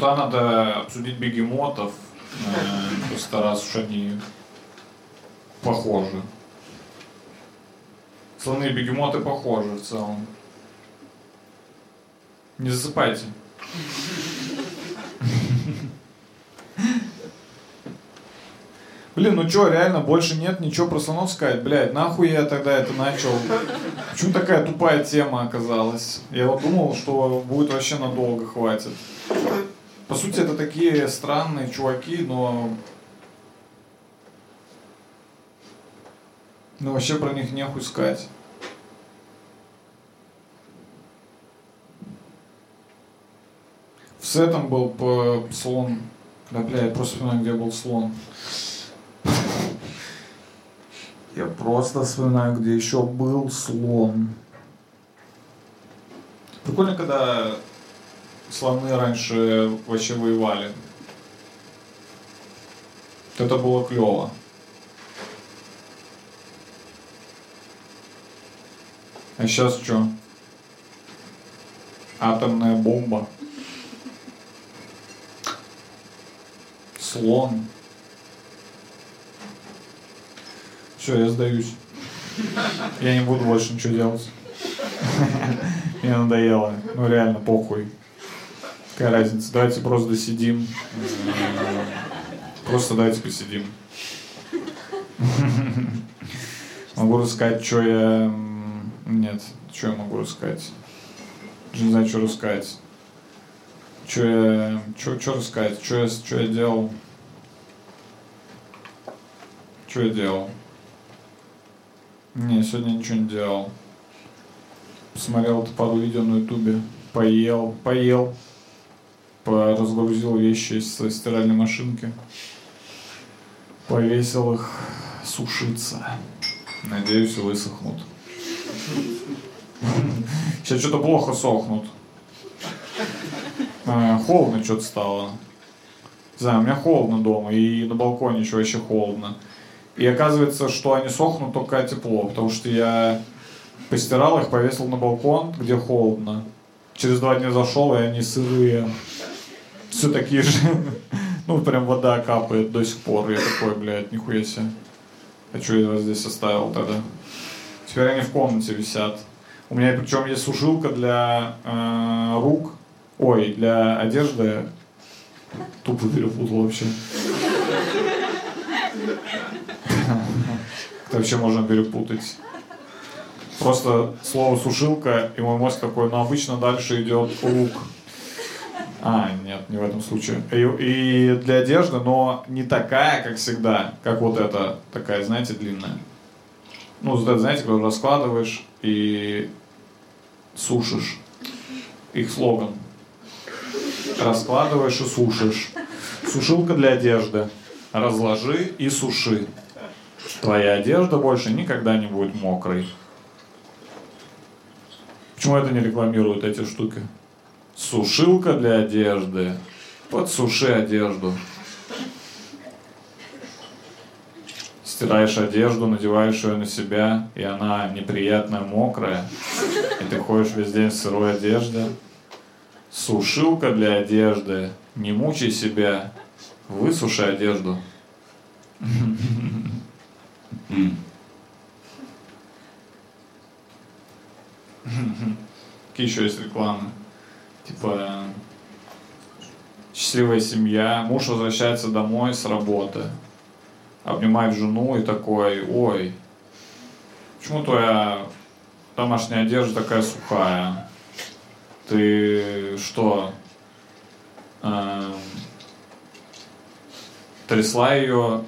S1: Да, надо обсудить бегемотов. э, Просто раз уж они похожи. Слоны и бегемоты похожи в целом. Не засыпайте. Блин, ну чё, реально, больше нет ничего про слонов сказать? Блядь, нахуй я тогда это начал? Почему такая тупая тема оказалась? Я вот думал, что будет вообще надолго хватит. По сути, это такие странные чуваки, но... Ну, вообще про них нехуй сказать. В сетом был по слон. Да, бля, я просто вспоминаю, где был слон. Я просто вспоминаю, где еще был слон. Прикольно, когда слоны раньше вообще воевали. Это было клево. А сейчас что? Атомная бомба. Слон. Все, я сдаюсь. Я не буду больше ничего делать. (laughs) Мне надоело. Ну реально, похуй. Какая разница? Давайте просто досидим. Просто давайте посидим. Могу рассказать, что я... Нет, что я могу рассказать? Не знаю, что рассказать. Что я... Что рассказать? Что я, что я делал? Что я делал? Не, сегодня ничего не делал. Посмотрел пару видео на ютубе. Поел, поел. Разгрузил вещи своей стиральной машинки. Повесил их сушиться. Надеюсь, высохнут. Сейчас что-то плохо сохнут. А, Холодно что-то стало. Не знаю, у меня холодно дома, и на балконе еще вообще холодно. И оказывается, что они сохнут только тепло, потому что я постирал их, повесил на балкон, где холодно. Через два дня зашел, и они сырые. Все такие же. (laughs) Ну, прям вода капает до сих пор. Я такой, блядь, нихуя себе. А что я вас здесь оставил тогда? Теперь они в комнате висят. У меня причем есть сушилка для э, рук. Ой, для одежды. Тупо перепутал вообще. Это вообще можно перепутать. Просто слово сушилка, и мой мозг такой, ну обычно дальше идет лук. А, нет, не в этом случае. И, и для одежды, но не такая, как всегда, как вот эта, такая, знаете, длинная. Ну, знаете, когда раскладываешь и сушишь. Их слоган. Раскладываешь и сушишь. Сушилка для одежды. Разложи и суши. Твоя одежда больше никогда не будет мокрой. Почему это не рекламируют эти штуки? Сушилка для одежды. Подсуши одежду. Стираешь одежду, надеваешь ее на себя, и она неприятная, мокрая, и ты ходишь весь день в сырой одежде. Сушилка для одежды. Не мучай себя. Высуши одежду. Какие еще есть рекламы? Типа счастливая семья, муж возвращается домой с работы, обнимает жену и такой, ой, почему твоя домашняя одежда такая сухая? Ты что? эм, трясла ее,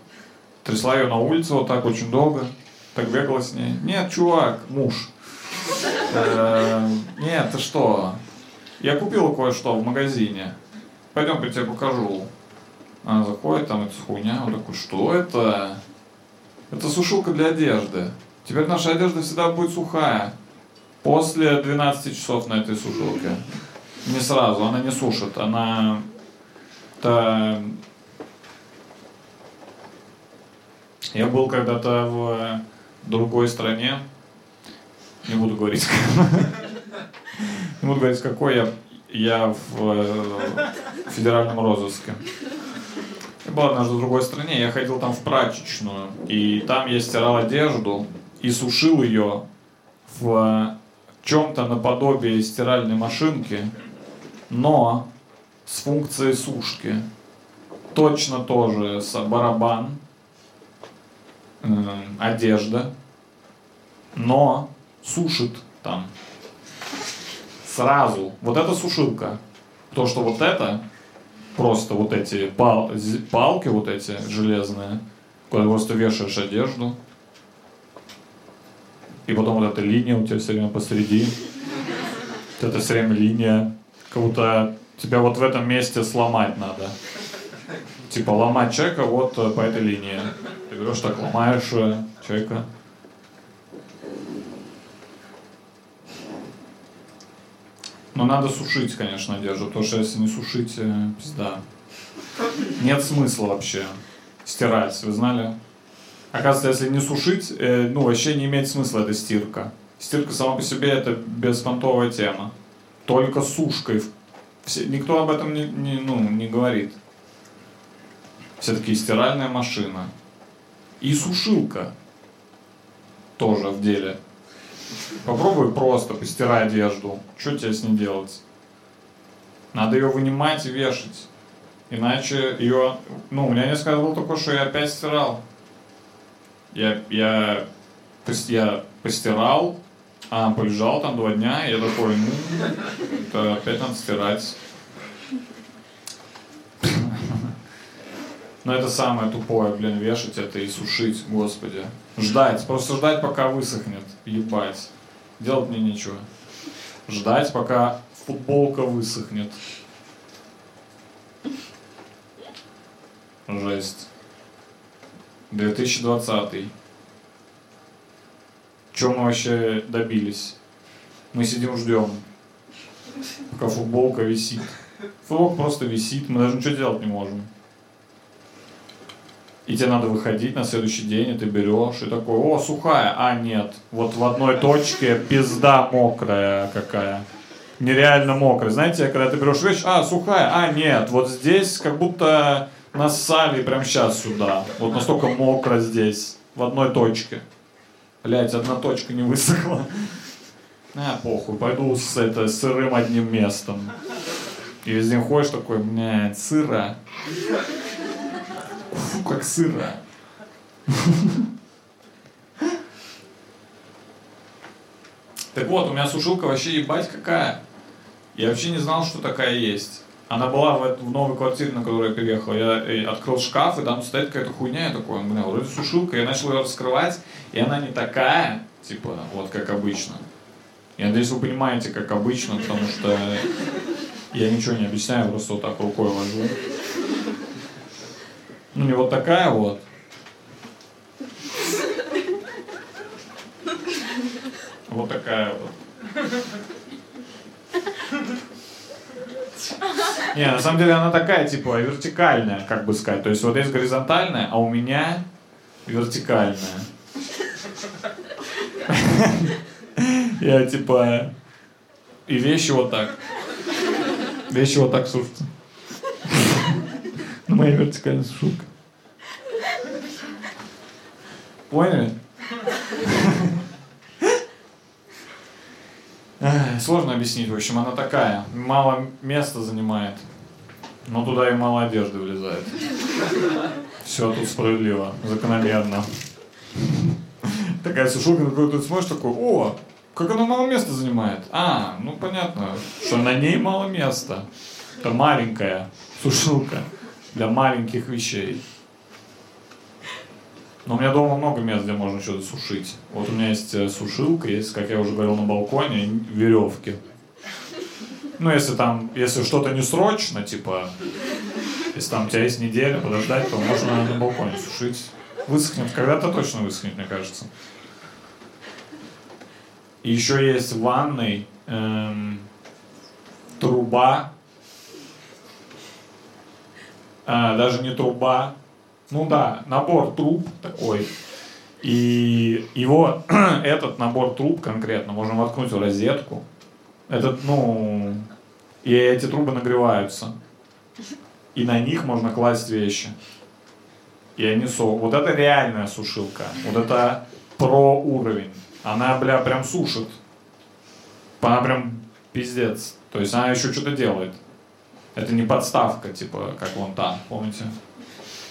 S1: трясла ее на улице вот так очень долго, так бегала с ней. Нет, чувак, муж. Эм, Нет, ты что? Я купила кое-что в магазине. Пойдем, я тебе покажу. Она заходит, там это хуйня. Он такой, что это? Это сушилка для одежды. Теперь наша одежда всегда будет сухая. После 12 часов на этой сушилке. Не сразу, она не сушит. Она... Это... Я был когда-то в другой стране. Не буду говорить. Не буду говорить, какой я. Я в э, федеральном розыске. Я был однажды в другой стране, я ходил там в прачечную, и там я стирал одежду и сушил ее в чем-то наподобие стиральной машинки, но с функцией сушки. Точно тоже с барабан, э, одежда, но сушит там сразу. Вот это сушилка. То, что вот это, просто вот эти пал- палки вот эти железные, куда просто вешаешь одежду. И потом вот эта линия у тебя все время посреди. Вот это все время линия. Как будто тебя вот в этом месте сломать надо. Типа ломать человека вот э, по этой линии. Ты берешь так, ломаешь э, человека. Но надо сушить, конечно, одежду, потому что если не сушить, э, пизда. Нет смысла вообще стирать, вы знали? Оказывается, если не сушить, э, ну, вообще не имеет смысла эта стирка. Стирка сама по себе это беспонтовая тема. Только сушкой. Все, никто об этом не, не, ну, не говорит. Все-таки стиральная машина. И сушилка тоже в деле. Попробуй просто постирай одежду. Что тебе с ней делать? Надо ее вынимать и вешать. Иначе ее... Ну, у меня несколько раз было такое, что я опять стирал. Я, я, пос- я постирал, а полежал там два дня, и я такой, ну, это опять надо стирать. Но это самое тупое, блин, вешать это и сушить, господи. Ждать, просто ждать, пока высохнет, ебать. Делать мне нечего. Ждать, пока футболка высохнет. Жесть. 2020. Чем мы вообще добились? Мы сидим, ждем, пока футболка висит. Футболка просто висит, мы даже ничего делать не можем. И тебе надо выходить на следующий день, и ты берешь, и такой, о, сухая, а нет, вот в одной точке пизда мокрая какая. Нереально мокрая. Знаете, когда ты берешь вещь, а, сухая, а, нет, вот здесь как будто нассали прямо сейчас сюда. Вот настолько мокро здесь, в одной точке. Блять, одна точка не высохла. А, похуй, пойду с это, сырым одним местом. И весь день ходишь такой, блядь, сыро. Фу, как сыро. Так вот, у меня сушилка вообще ебать какая. Я вообще не знал, что такая есть. Она была в, в новой квартире, на которую я переехал. Я э, открыл шкаф, и там стоит какая-то хуйня. Я такой, бля, вроде сушилка. Я начал ее раскрывать, и она не такая, типа, вот как обычно. Я надеюсь, вы понимаете, как обычно, потому что я ничего не объясняю, просто вот так рукой вожу. Ну, не вот такая вот. Вот такая вот. Не, на самом деле она такая, типа, вертикальная, как бы сказать. То есть вот есть горизонтальная, а у меня вертикальная. Я типа... И вещи вот так. Вещи вот так сушатся. Ну, моя вертикальная сушилка. Поняли? Сложно объяснить, в общем, она такая. Мало места занимает, но туда и мало одежды влезает. Все тут справедливо, закономерно. Такая сушилка, на которую ты смотришь, такой, о, Как она мало места занимает? А, ну понятно, что на ней мало места. Это маленькая сушилка для маленьких вещей. Но у меня дома много мест, где можно что-то сушить. Вот у меня есть э, сушилка, есть, как я уже говорил, на балконе веревки. Ну, если там, если что-то не срочно, типа, если там у тебя есть неделя подождать, то можно на балконе сушить. Высохнет, когда-то точно высохнет, мне кажется. И еще есть ванной эм, труба. А, даже не труба. Ну да, набор труб такой. И его, (clears throat) этот набор труб конкретно, можно воткнуть в розетку. Этот, ну, и эти трубы нагреваются. И на них можно класть вещи. И они со... Вот это реальная сушилка. Вот это про уровень. Она, бля, прям сушит. Она прям пиздец. То есть она еще что-то делает. Это не подставка, типа, как вон там, помните?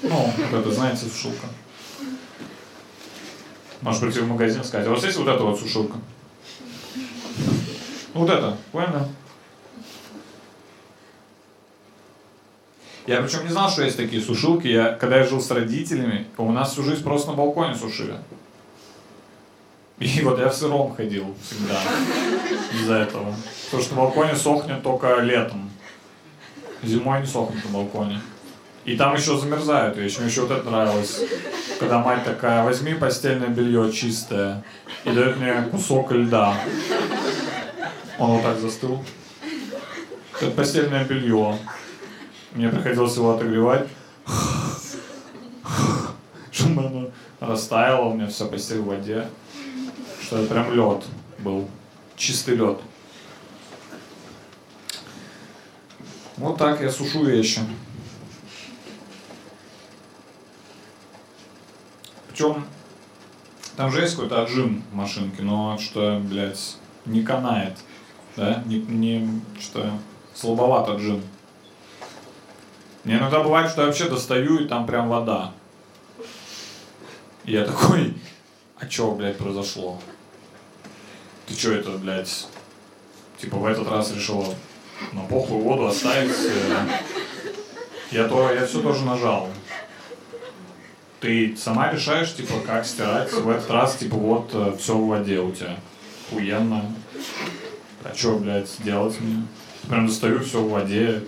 S1: Ну, вот это, знаете, сушилка. Можешь прийти в магазин и сказать, у вас есть вот эта вот сушилка? Вот это, понял? Я причем не знал, что есть такие сушилки. Я, когда я жил с родителями, у нас всю жизнь просто на балконе сушили. И вот я в сыром ходил всегда из-за этого. Потому что на балконе сохнет только летом. Зимой не сохнет на балконе. И там еще замерзают вещи. Мне еще вот это нравилось. Когда мать такая, возьми постельное белье чистое и дает мне кусок льда. Он вот так застыл. Это постельное белье. Мне приходилось его отогревать. Чтобы оно растаяло, у меня вся постель в воде. Что это прям лед был. Чистый лед. Вот так я сушу вещи. Причем там же есть какой-то отжим в машинке, но что, блядь, не канает. Да? Не, не что слабоват отжим. Мне иногда бывает, что я вообще достаю, и там прям вода. И я такой, а чё, блядь, произошло? Ты чё это, блядь, типа в этот раз решила на похуй воду оставить? э, Я, то, я все тоже нажал. Ты сама решаешь, типа, как стирать. В этот раз, типа, вот все в воде у тебя. Хуенно. А чё, блядь, делать мне? Прям достаю все в воде.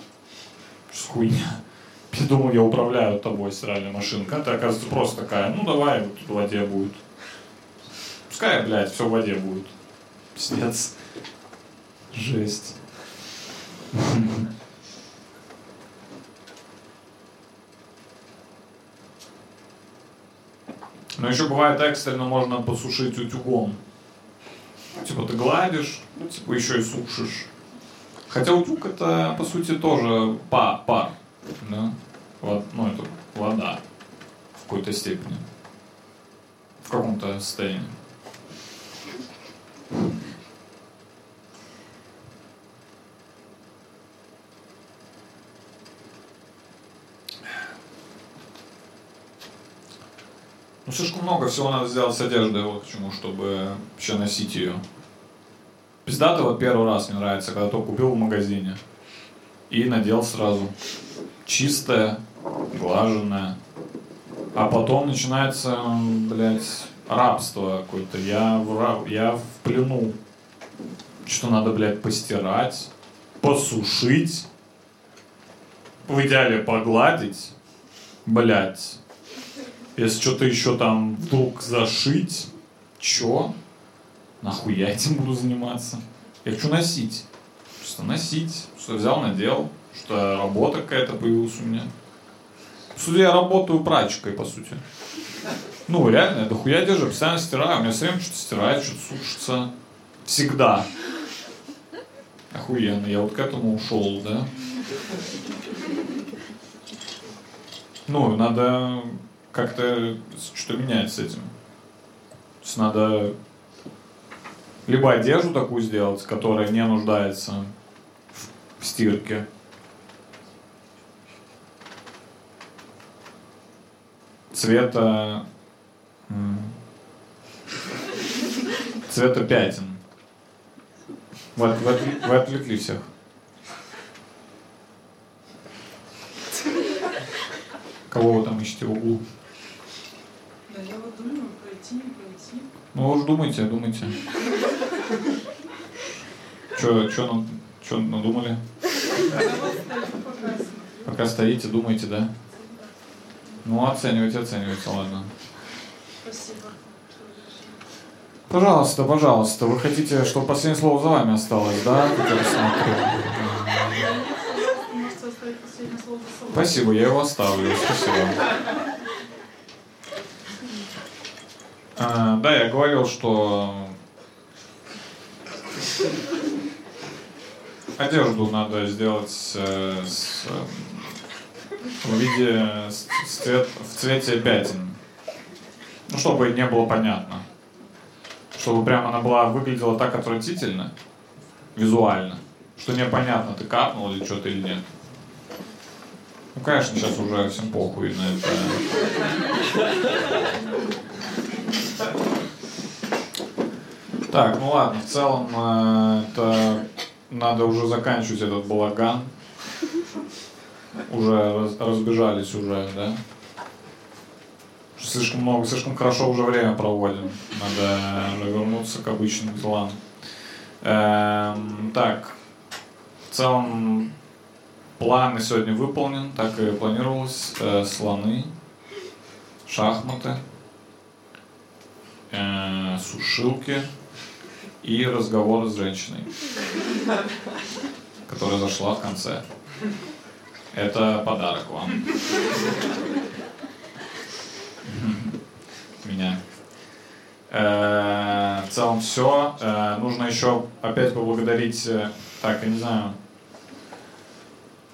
S1: Что за хуйня? (laughs) Я думал, я управляю тобой стиральной машинкой. А ты, оказывается, просто такая, ну давай, вот в воде будет. Пускай, блядь, все в воде будет. Пиздец. Жесть. (laughs) Но еще бывает экстренно можно посушить утюгом. Типа ты гладишь, ну, типа еще и сушишь. Хотя утюг это, по сути, тоже пар, пар да? Вот, ну, это вода в какой-то степени. В каком-то состоянии. Ну, слишком много всего надо сделать с одеждой, вот к чему, чтобы вообще носить ее. Пиздато вот первый раз мне нравится, когда только купил в магазине. И надел сразу. Чистая, глаженная. А потом начинается, блядь, рабство какое-то. Я в, раб, я в плену. Что надо, блядь, постирать, посушить, в идеале погладить, блядь. Если что-то еще там вдруг зашить, чё? Нахуя этим буду заниматься? Я хочу носить. Просто носить. Что взял, надел. Что работа какая-то появилась у меня. Сути, я работаю прачкой, по сути. Ну, реально, я дохуя одежду, постоянно стираю. У меня все время что-то стирает, что-то сушится. Всегда. Охуенно, я вот к этому ушел, да? Ну, надо как-то что-то менять с этим. То есть надо либо одежду такую сделать, которая не нуждается в стирке. Цвета цвета пятен. Вы, вы вы отвлекли всех. Кого вы там ищете в углу?
S3: Да, я вот думаю, пройти, не пройти.
S1: Ну вы уж думайте, думайте. Че, че, че надумали?
S3: Я вот стою пока.
S1: Стоите, думаете, да? Ну, оценивайте, оценивайте, ладно.
S3: Спасибо.
S1: Пожалуйста, пожалуйста, вы хотите, чтобы последнее слово за вами осталось, да? Спасибо, я его оставлю, спасибо. А, да, я говорил, что одежду надо сделать э, с, э, в виде с- с цвет- в цвете пятен. Ну, чтобы не было понятно. Чтобы прямо она была выглядела так отвратительно, визуально, что непонятно, ты капнул или что-то или нет. Ну, конечно, сейчас уже всем похуй на это. Так, ну ладно, в целом э, это надо уже заканчивать этот балаган. Уже раз- разбежались уже, да? Слишком много, слишком хорошо уже время проводим. Надо вернуться к обычным делам. Эм, так, в целом план сегодня выполнен, так и планировалось. Э, слоны, шахматы, э, сушилки и разговоры с женщиной, которая зашла в конце. Это подарок вам. Меня. Э, В целом все. Нужно еще опять поблагодарить, э, так, я не знаю,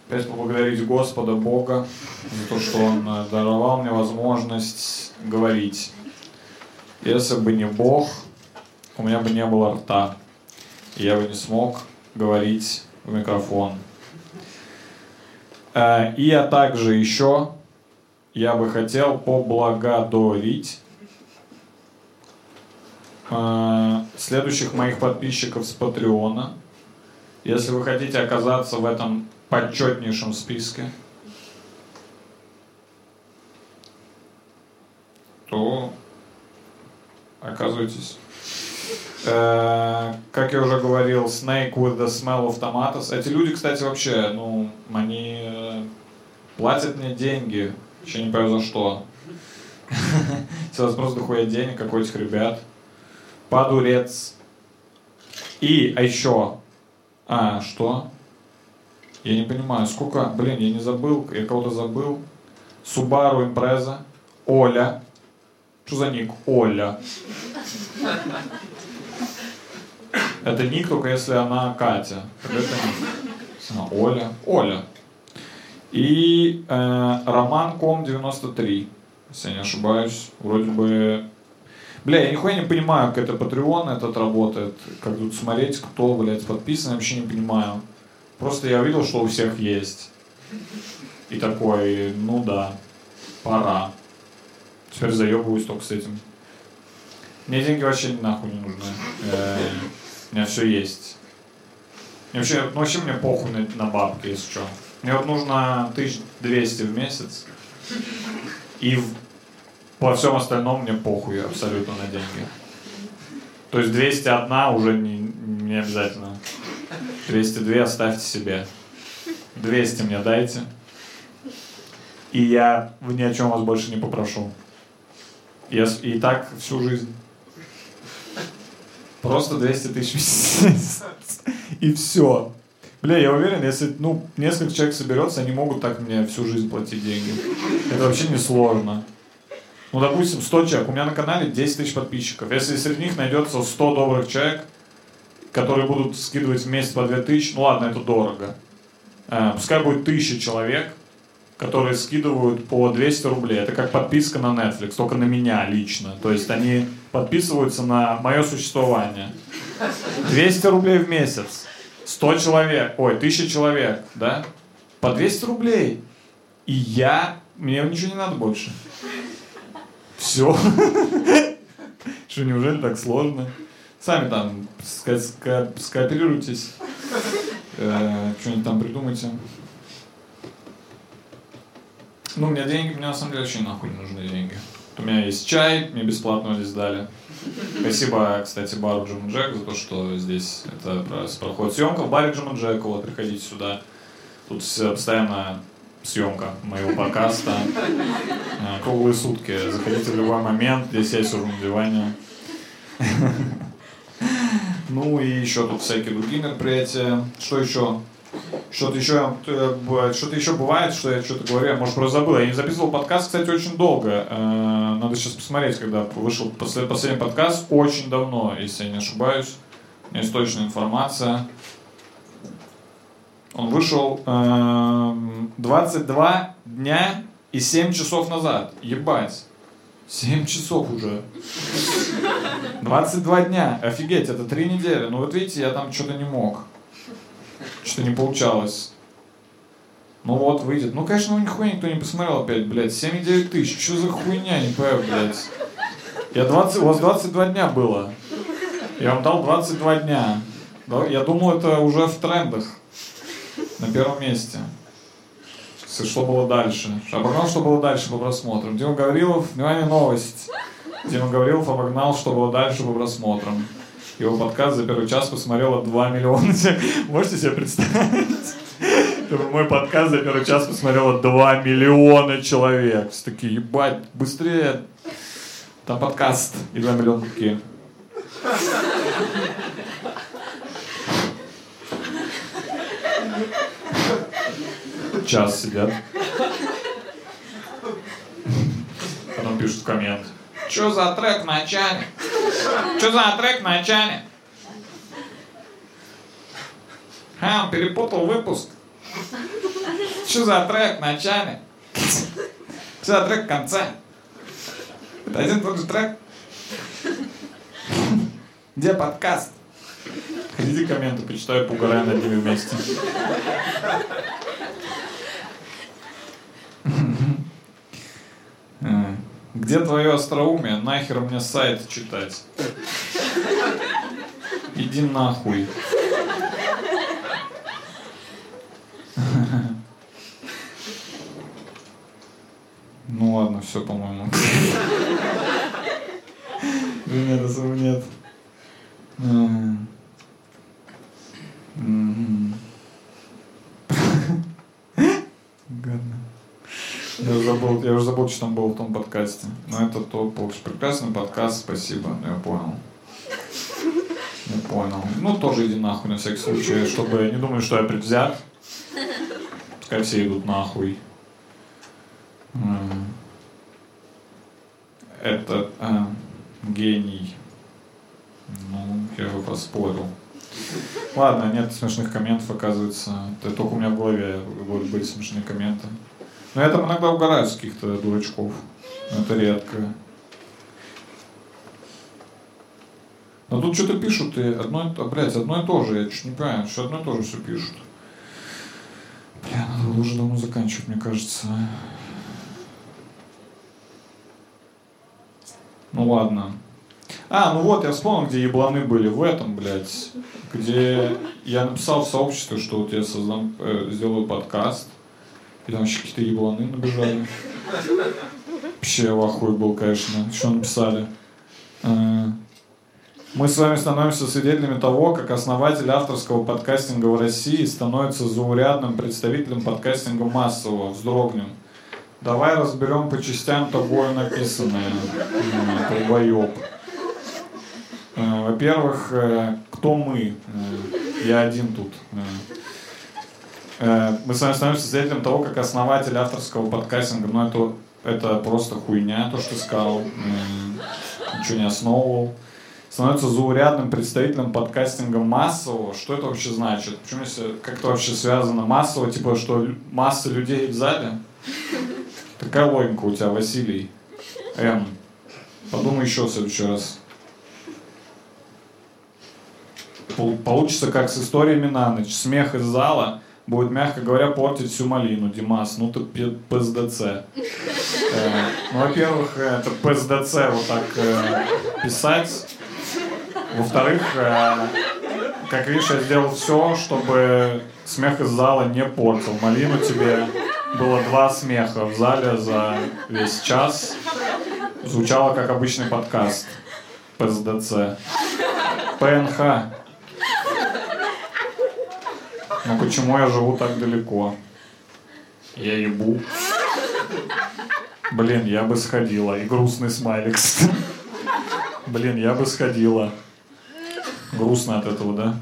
S1: опять поблагодарить Господа Бога за то, что Он э, даровал мне возможность говорить. Если бы не Бог, у меня бы не было рта, и я бы не смог говорить в микрофон. Э, И я также еще, я бы хотел поблагодарить э, следующих моих подписчиков с Патреона. Если вы хотите оказаться в этом почетнейшем списке, то оказывайтесь. Э, Как я уже говорил, Snake with the smell of tomatoes. Эти люди, кстати, вообще, ну, они э, платят мне деньги. Еще не понимаю за что. (laughs) Сейчас просто дохуя денег, как у этих ребят. Падурец. И, а еще. А, что? Я не понимаю, сколько... Блин, я не забыл, я кого-то забыл. Subaru Impreza. Оля. Что за ник? Оля. Это ник, только если она Катя. Это ник. А, Оля. Оля. И э, Роман Ком 93, если я не ошибаюсь. Вроде бы... Бля, я нихуя не понимаю, как это Patreon этот работает. Как тут смотреть, кто, блядь, подписан, я вообще не понимаю. Просто я видел, что у всех есть. И такой, ну да, пора. Теперь заебываюсь только с этим. Мне деньги вообще нахуй не нужны. Э, У меня все есть. Мне вообще, ну вообще мне похуй на, на бабки, если что. Мне вот нужно 1200 в месяц. И в- во всем остальном мне похуй абсолютно на деньги. То есть 201 уже не, не обязательно. 202 оставьте себе. 200 мне дайте. И я ни о чем вас больше не попрошу. Я и так всю жизнь. Просто 200 тысяч в месяц. И все. Бля, я уверен, если ну, несколько человек соберется, они могут так мне всю жизнь платить деньги. Это вообще не сложно. Ну, допустим, 100 человек. У меня на канале 10 тысяч подписчиков. Если среди них найдется 100 добрых человек, которые будут скидывать в месяц по 2000, ну ладно, это дорого. Э, Пускай будет 1000 человек, которые скидывают по 200 рублей. Это как подписка на Netflix, только на меня лично. То есть они подписываются на мое существование. 200 рублей в месяц. 100 человек, ой, 1000 человек, да? По 200 рублей. И я, мне ничего не надо больше. Все. Что, неужели так сложно? Сами там скооперируйтесь. Э, что-нибудь там придумайте. Ну, у меня деньги, мне на самом деле вообще нахуй не нужны деньги. У меня есть чай, мне бесплатно здесь дали. Спасибо, кстати, бару Джим Джек за то, что здесь это про- проходит съемка в баре Джим Джека. Вот, приходите сюда. Тут постоянно съемка моего подкаста. (laughs) Э, Круглые сутки. Заходите в любой момент. Здесь я сижу на диване. (laughs) Ну и еще тут всякие другие мероприятия. Что еще? Что-то еще, э, что-то еще бывает, что я что-то говорю, я, может, просто забыл. Я не записывал подкаст, кстати, очень долго. Э, Надо сейчас посмотреть, когда вышел послед- последний подкаст. Очень давно, если я не ошибаюсь. У меня есть точная информация. Он вышел эм, 22 дня и 7 часов назад. Ебать. 7 часов уже. 22 дня. Офигеть, это 3 недели. Ну вот видите, я там что-то не мог. Что-то не получалось. Ну вот, выйдет. Ну, конечно, ну нихуя никто не посмотрел опять, блядь. 7,9 тысяч. Что за хуйня, не понимаю, блядь. Я 20, у вас 22 дня было. Я вам дал 22 дня. Я думал, это уже в трендах. На первом месте. Что было дальше? Обогнал, что было дальше по просмотрам. Дима Гаврилов, внимание, новость. Дима Гаврилов обогнал, что было дальше по просмотрам. Его подкаст за первый час посмотрело 2 миллиона. (laughs) Можете себе представить? Мой подкаст за первый час посмотрело 2 миллиона человек. Все такие, ебать, быстрее. Там подкаст и 2 миллиона такие. Час сидят. Потом пишут коммент. Что за трек в начале? Что за трек в начале? А, он перепутал выпуск. Что за трек в начале? Что за трек в конце? Это один тот же трек? Где подкаст? Ходите комменты, почитаю, поугараем над ними вместе. Где твое остроумие? Нахер мне сайт читать? Иди нахуй. Ну ладно, все, по-моему. Нет, особо нет. М. Мгм. Гадно. Я уже забыл, я уже забыл, что там было в том подкасте. Но это тот был прекрасный подкаст, спасибо, я понял. Я понял. Ну, тоже иди нахуй на всякий случай, чтобы не думали, что я предвзят. Пускай все идут нахуй. М. Это а, гений. Ну, я его поспорил. Ладно, нет смешных комментов, оказывается. Это только у меня в голове были были смешные комменты. Но я там иногда угораю с каких-то дурачков. Это редко. Но тут что-то пишут, и одно, а, блядь, одно и то же. Я чуть не понимаю, что одно и то же все пишут. Бля, надо было уже давно заканчивать, мне кажется. Ну ладно. А, ну вот, я вспомнил, где ебланы были. В этом, блядь. Где я написал в сообществе, что вот я создам, э, сделаю подкаст. И там еще какие-то ебланы набежали. Вообще в ахуе был, конечно. Что написали? Э, Мы с вами становимся свидетелями того, как основатель авторского подкастинга в России становится заурядным представителем подкастинга массового. Вздрогнем. Давай разберем по частям тобой написанное. М, Долбоеб. Э, Во-первых, э, кто мы? Я один тут. Э, Мы с вами становимся свидетелем того, как основатель авторского подкастинга, ну это, это просто хуйня, то, что сказал, ничего не основывал. Становится заурядным представителем подкастинга массового. Что это вообще значит? Почему если как это вообще связано массово, типа что масса людей в зале? Какая логика у тебя, Василий? М. Подумай еще в следующий раз. Пол- Получится как с историями на ночь. Смех из зала будет, мягко говоря, портить всю малину. Димас, ну ты ПСДЦ. Э, ну, во-первых, э, это ПСДЦ вот так э, писать. Во-вторых, как видишь, я сделал все, чтобы смех из зала не портил. Малину тебе было два смеха в зале за весь час. Звучало как обычный подкаст. ПСДЦ. ПНХ. Ну почему я живу так далеко? Я ебу. Блин, я бы сходила. И грустный смайлик. Блин, я бы сходила. Грустно от этого, да?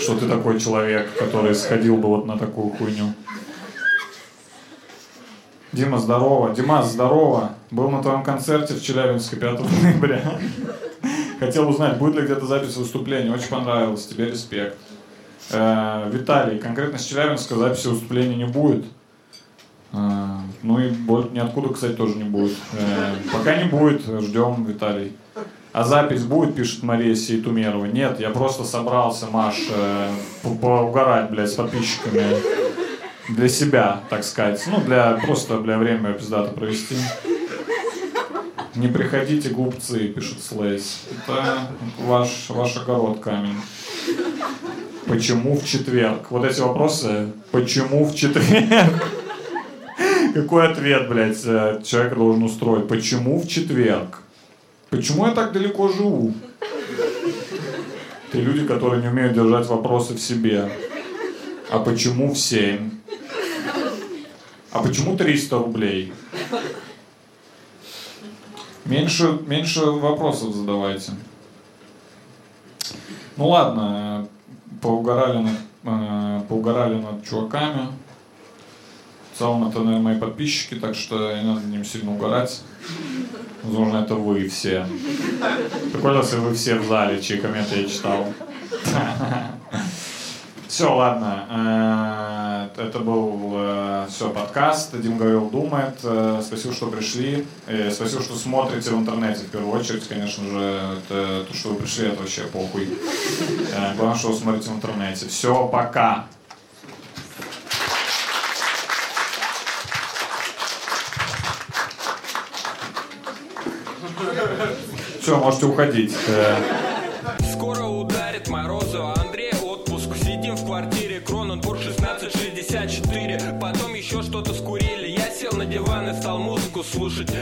S1: Что ты такой человек, который сходил бы вот на такую хуйню. Дима, здорово. Димас, здорово. Был на твоем концерте в Челябинске 5 ноября. Хотел узнать, будет ли где-то запись выступления. Очень понравилось. Тебе респект. Э, Виталий, конкретно с Челябинска записи выступления не будет. Э, ну и больше ниоткуда, кстати, тоже не будет. Э, пока не будет, ждем, Виталий. А запись будет, пишет Мария Сейтумерова. Нет, я просто собрался, Маш, по- поугарать, блядь, с подписчиками. Для себя, так сказать. Ну, для просто для время пиздато провести. Не приходите, глупцы, пишет Слейс. Это ваш, ваш огород камень. Почему в четверг? Вот эти вопросы. Почему в четверг? Какой ответ, блядь, э, человек должен устроить? Почему в четверг? Почему я так далеко живу? Ты люди, которые не умеют держать вопросы в себе. А почему в 7? А почему 300 рублей? Меньше, меньше вопросов задавайте. Ну ладно, поугарали над, э, поугарали над чуваками. В целом это, наверное, мои подписчики, так что не надо над ним сильно угорать. Возможно, это вы все. Прикольно, если вы все в зале, чьи комменты я читал. (laughs) Все, ладно. Э, Это был все подкаст. Дим говорил, думает. Э, Спасибо, что пришли. Э, Спасибо, что смотрите в интернете в первую очередь. Конечно же, это то, что вы пришли, это вообще похуй. Э, Главное, что вы смотрите в интернете. Все, пока. Все, можете уходить.
S4: Слушать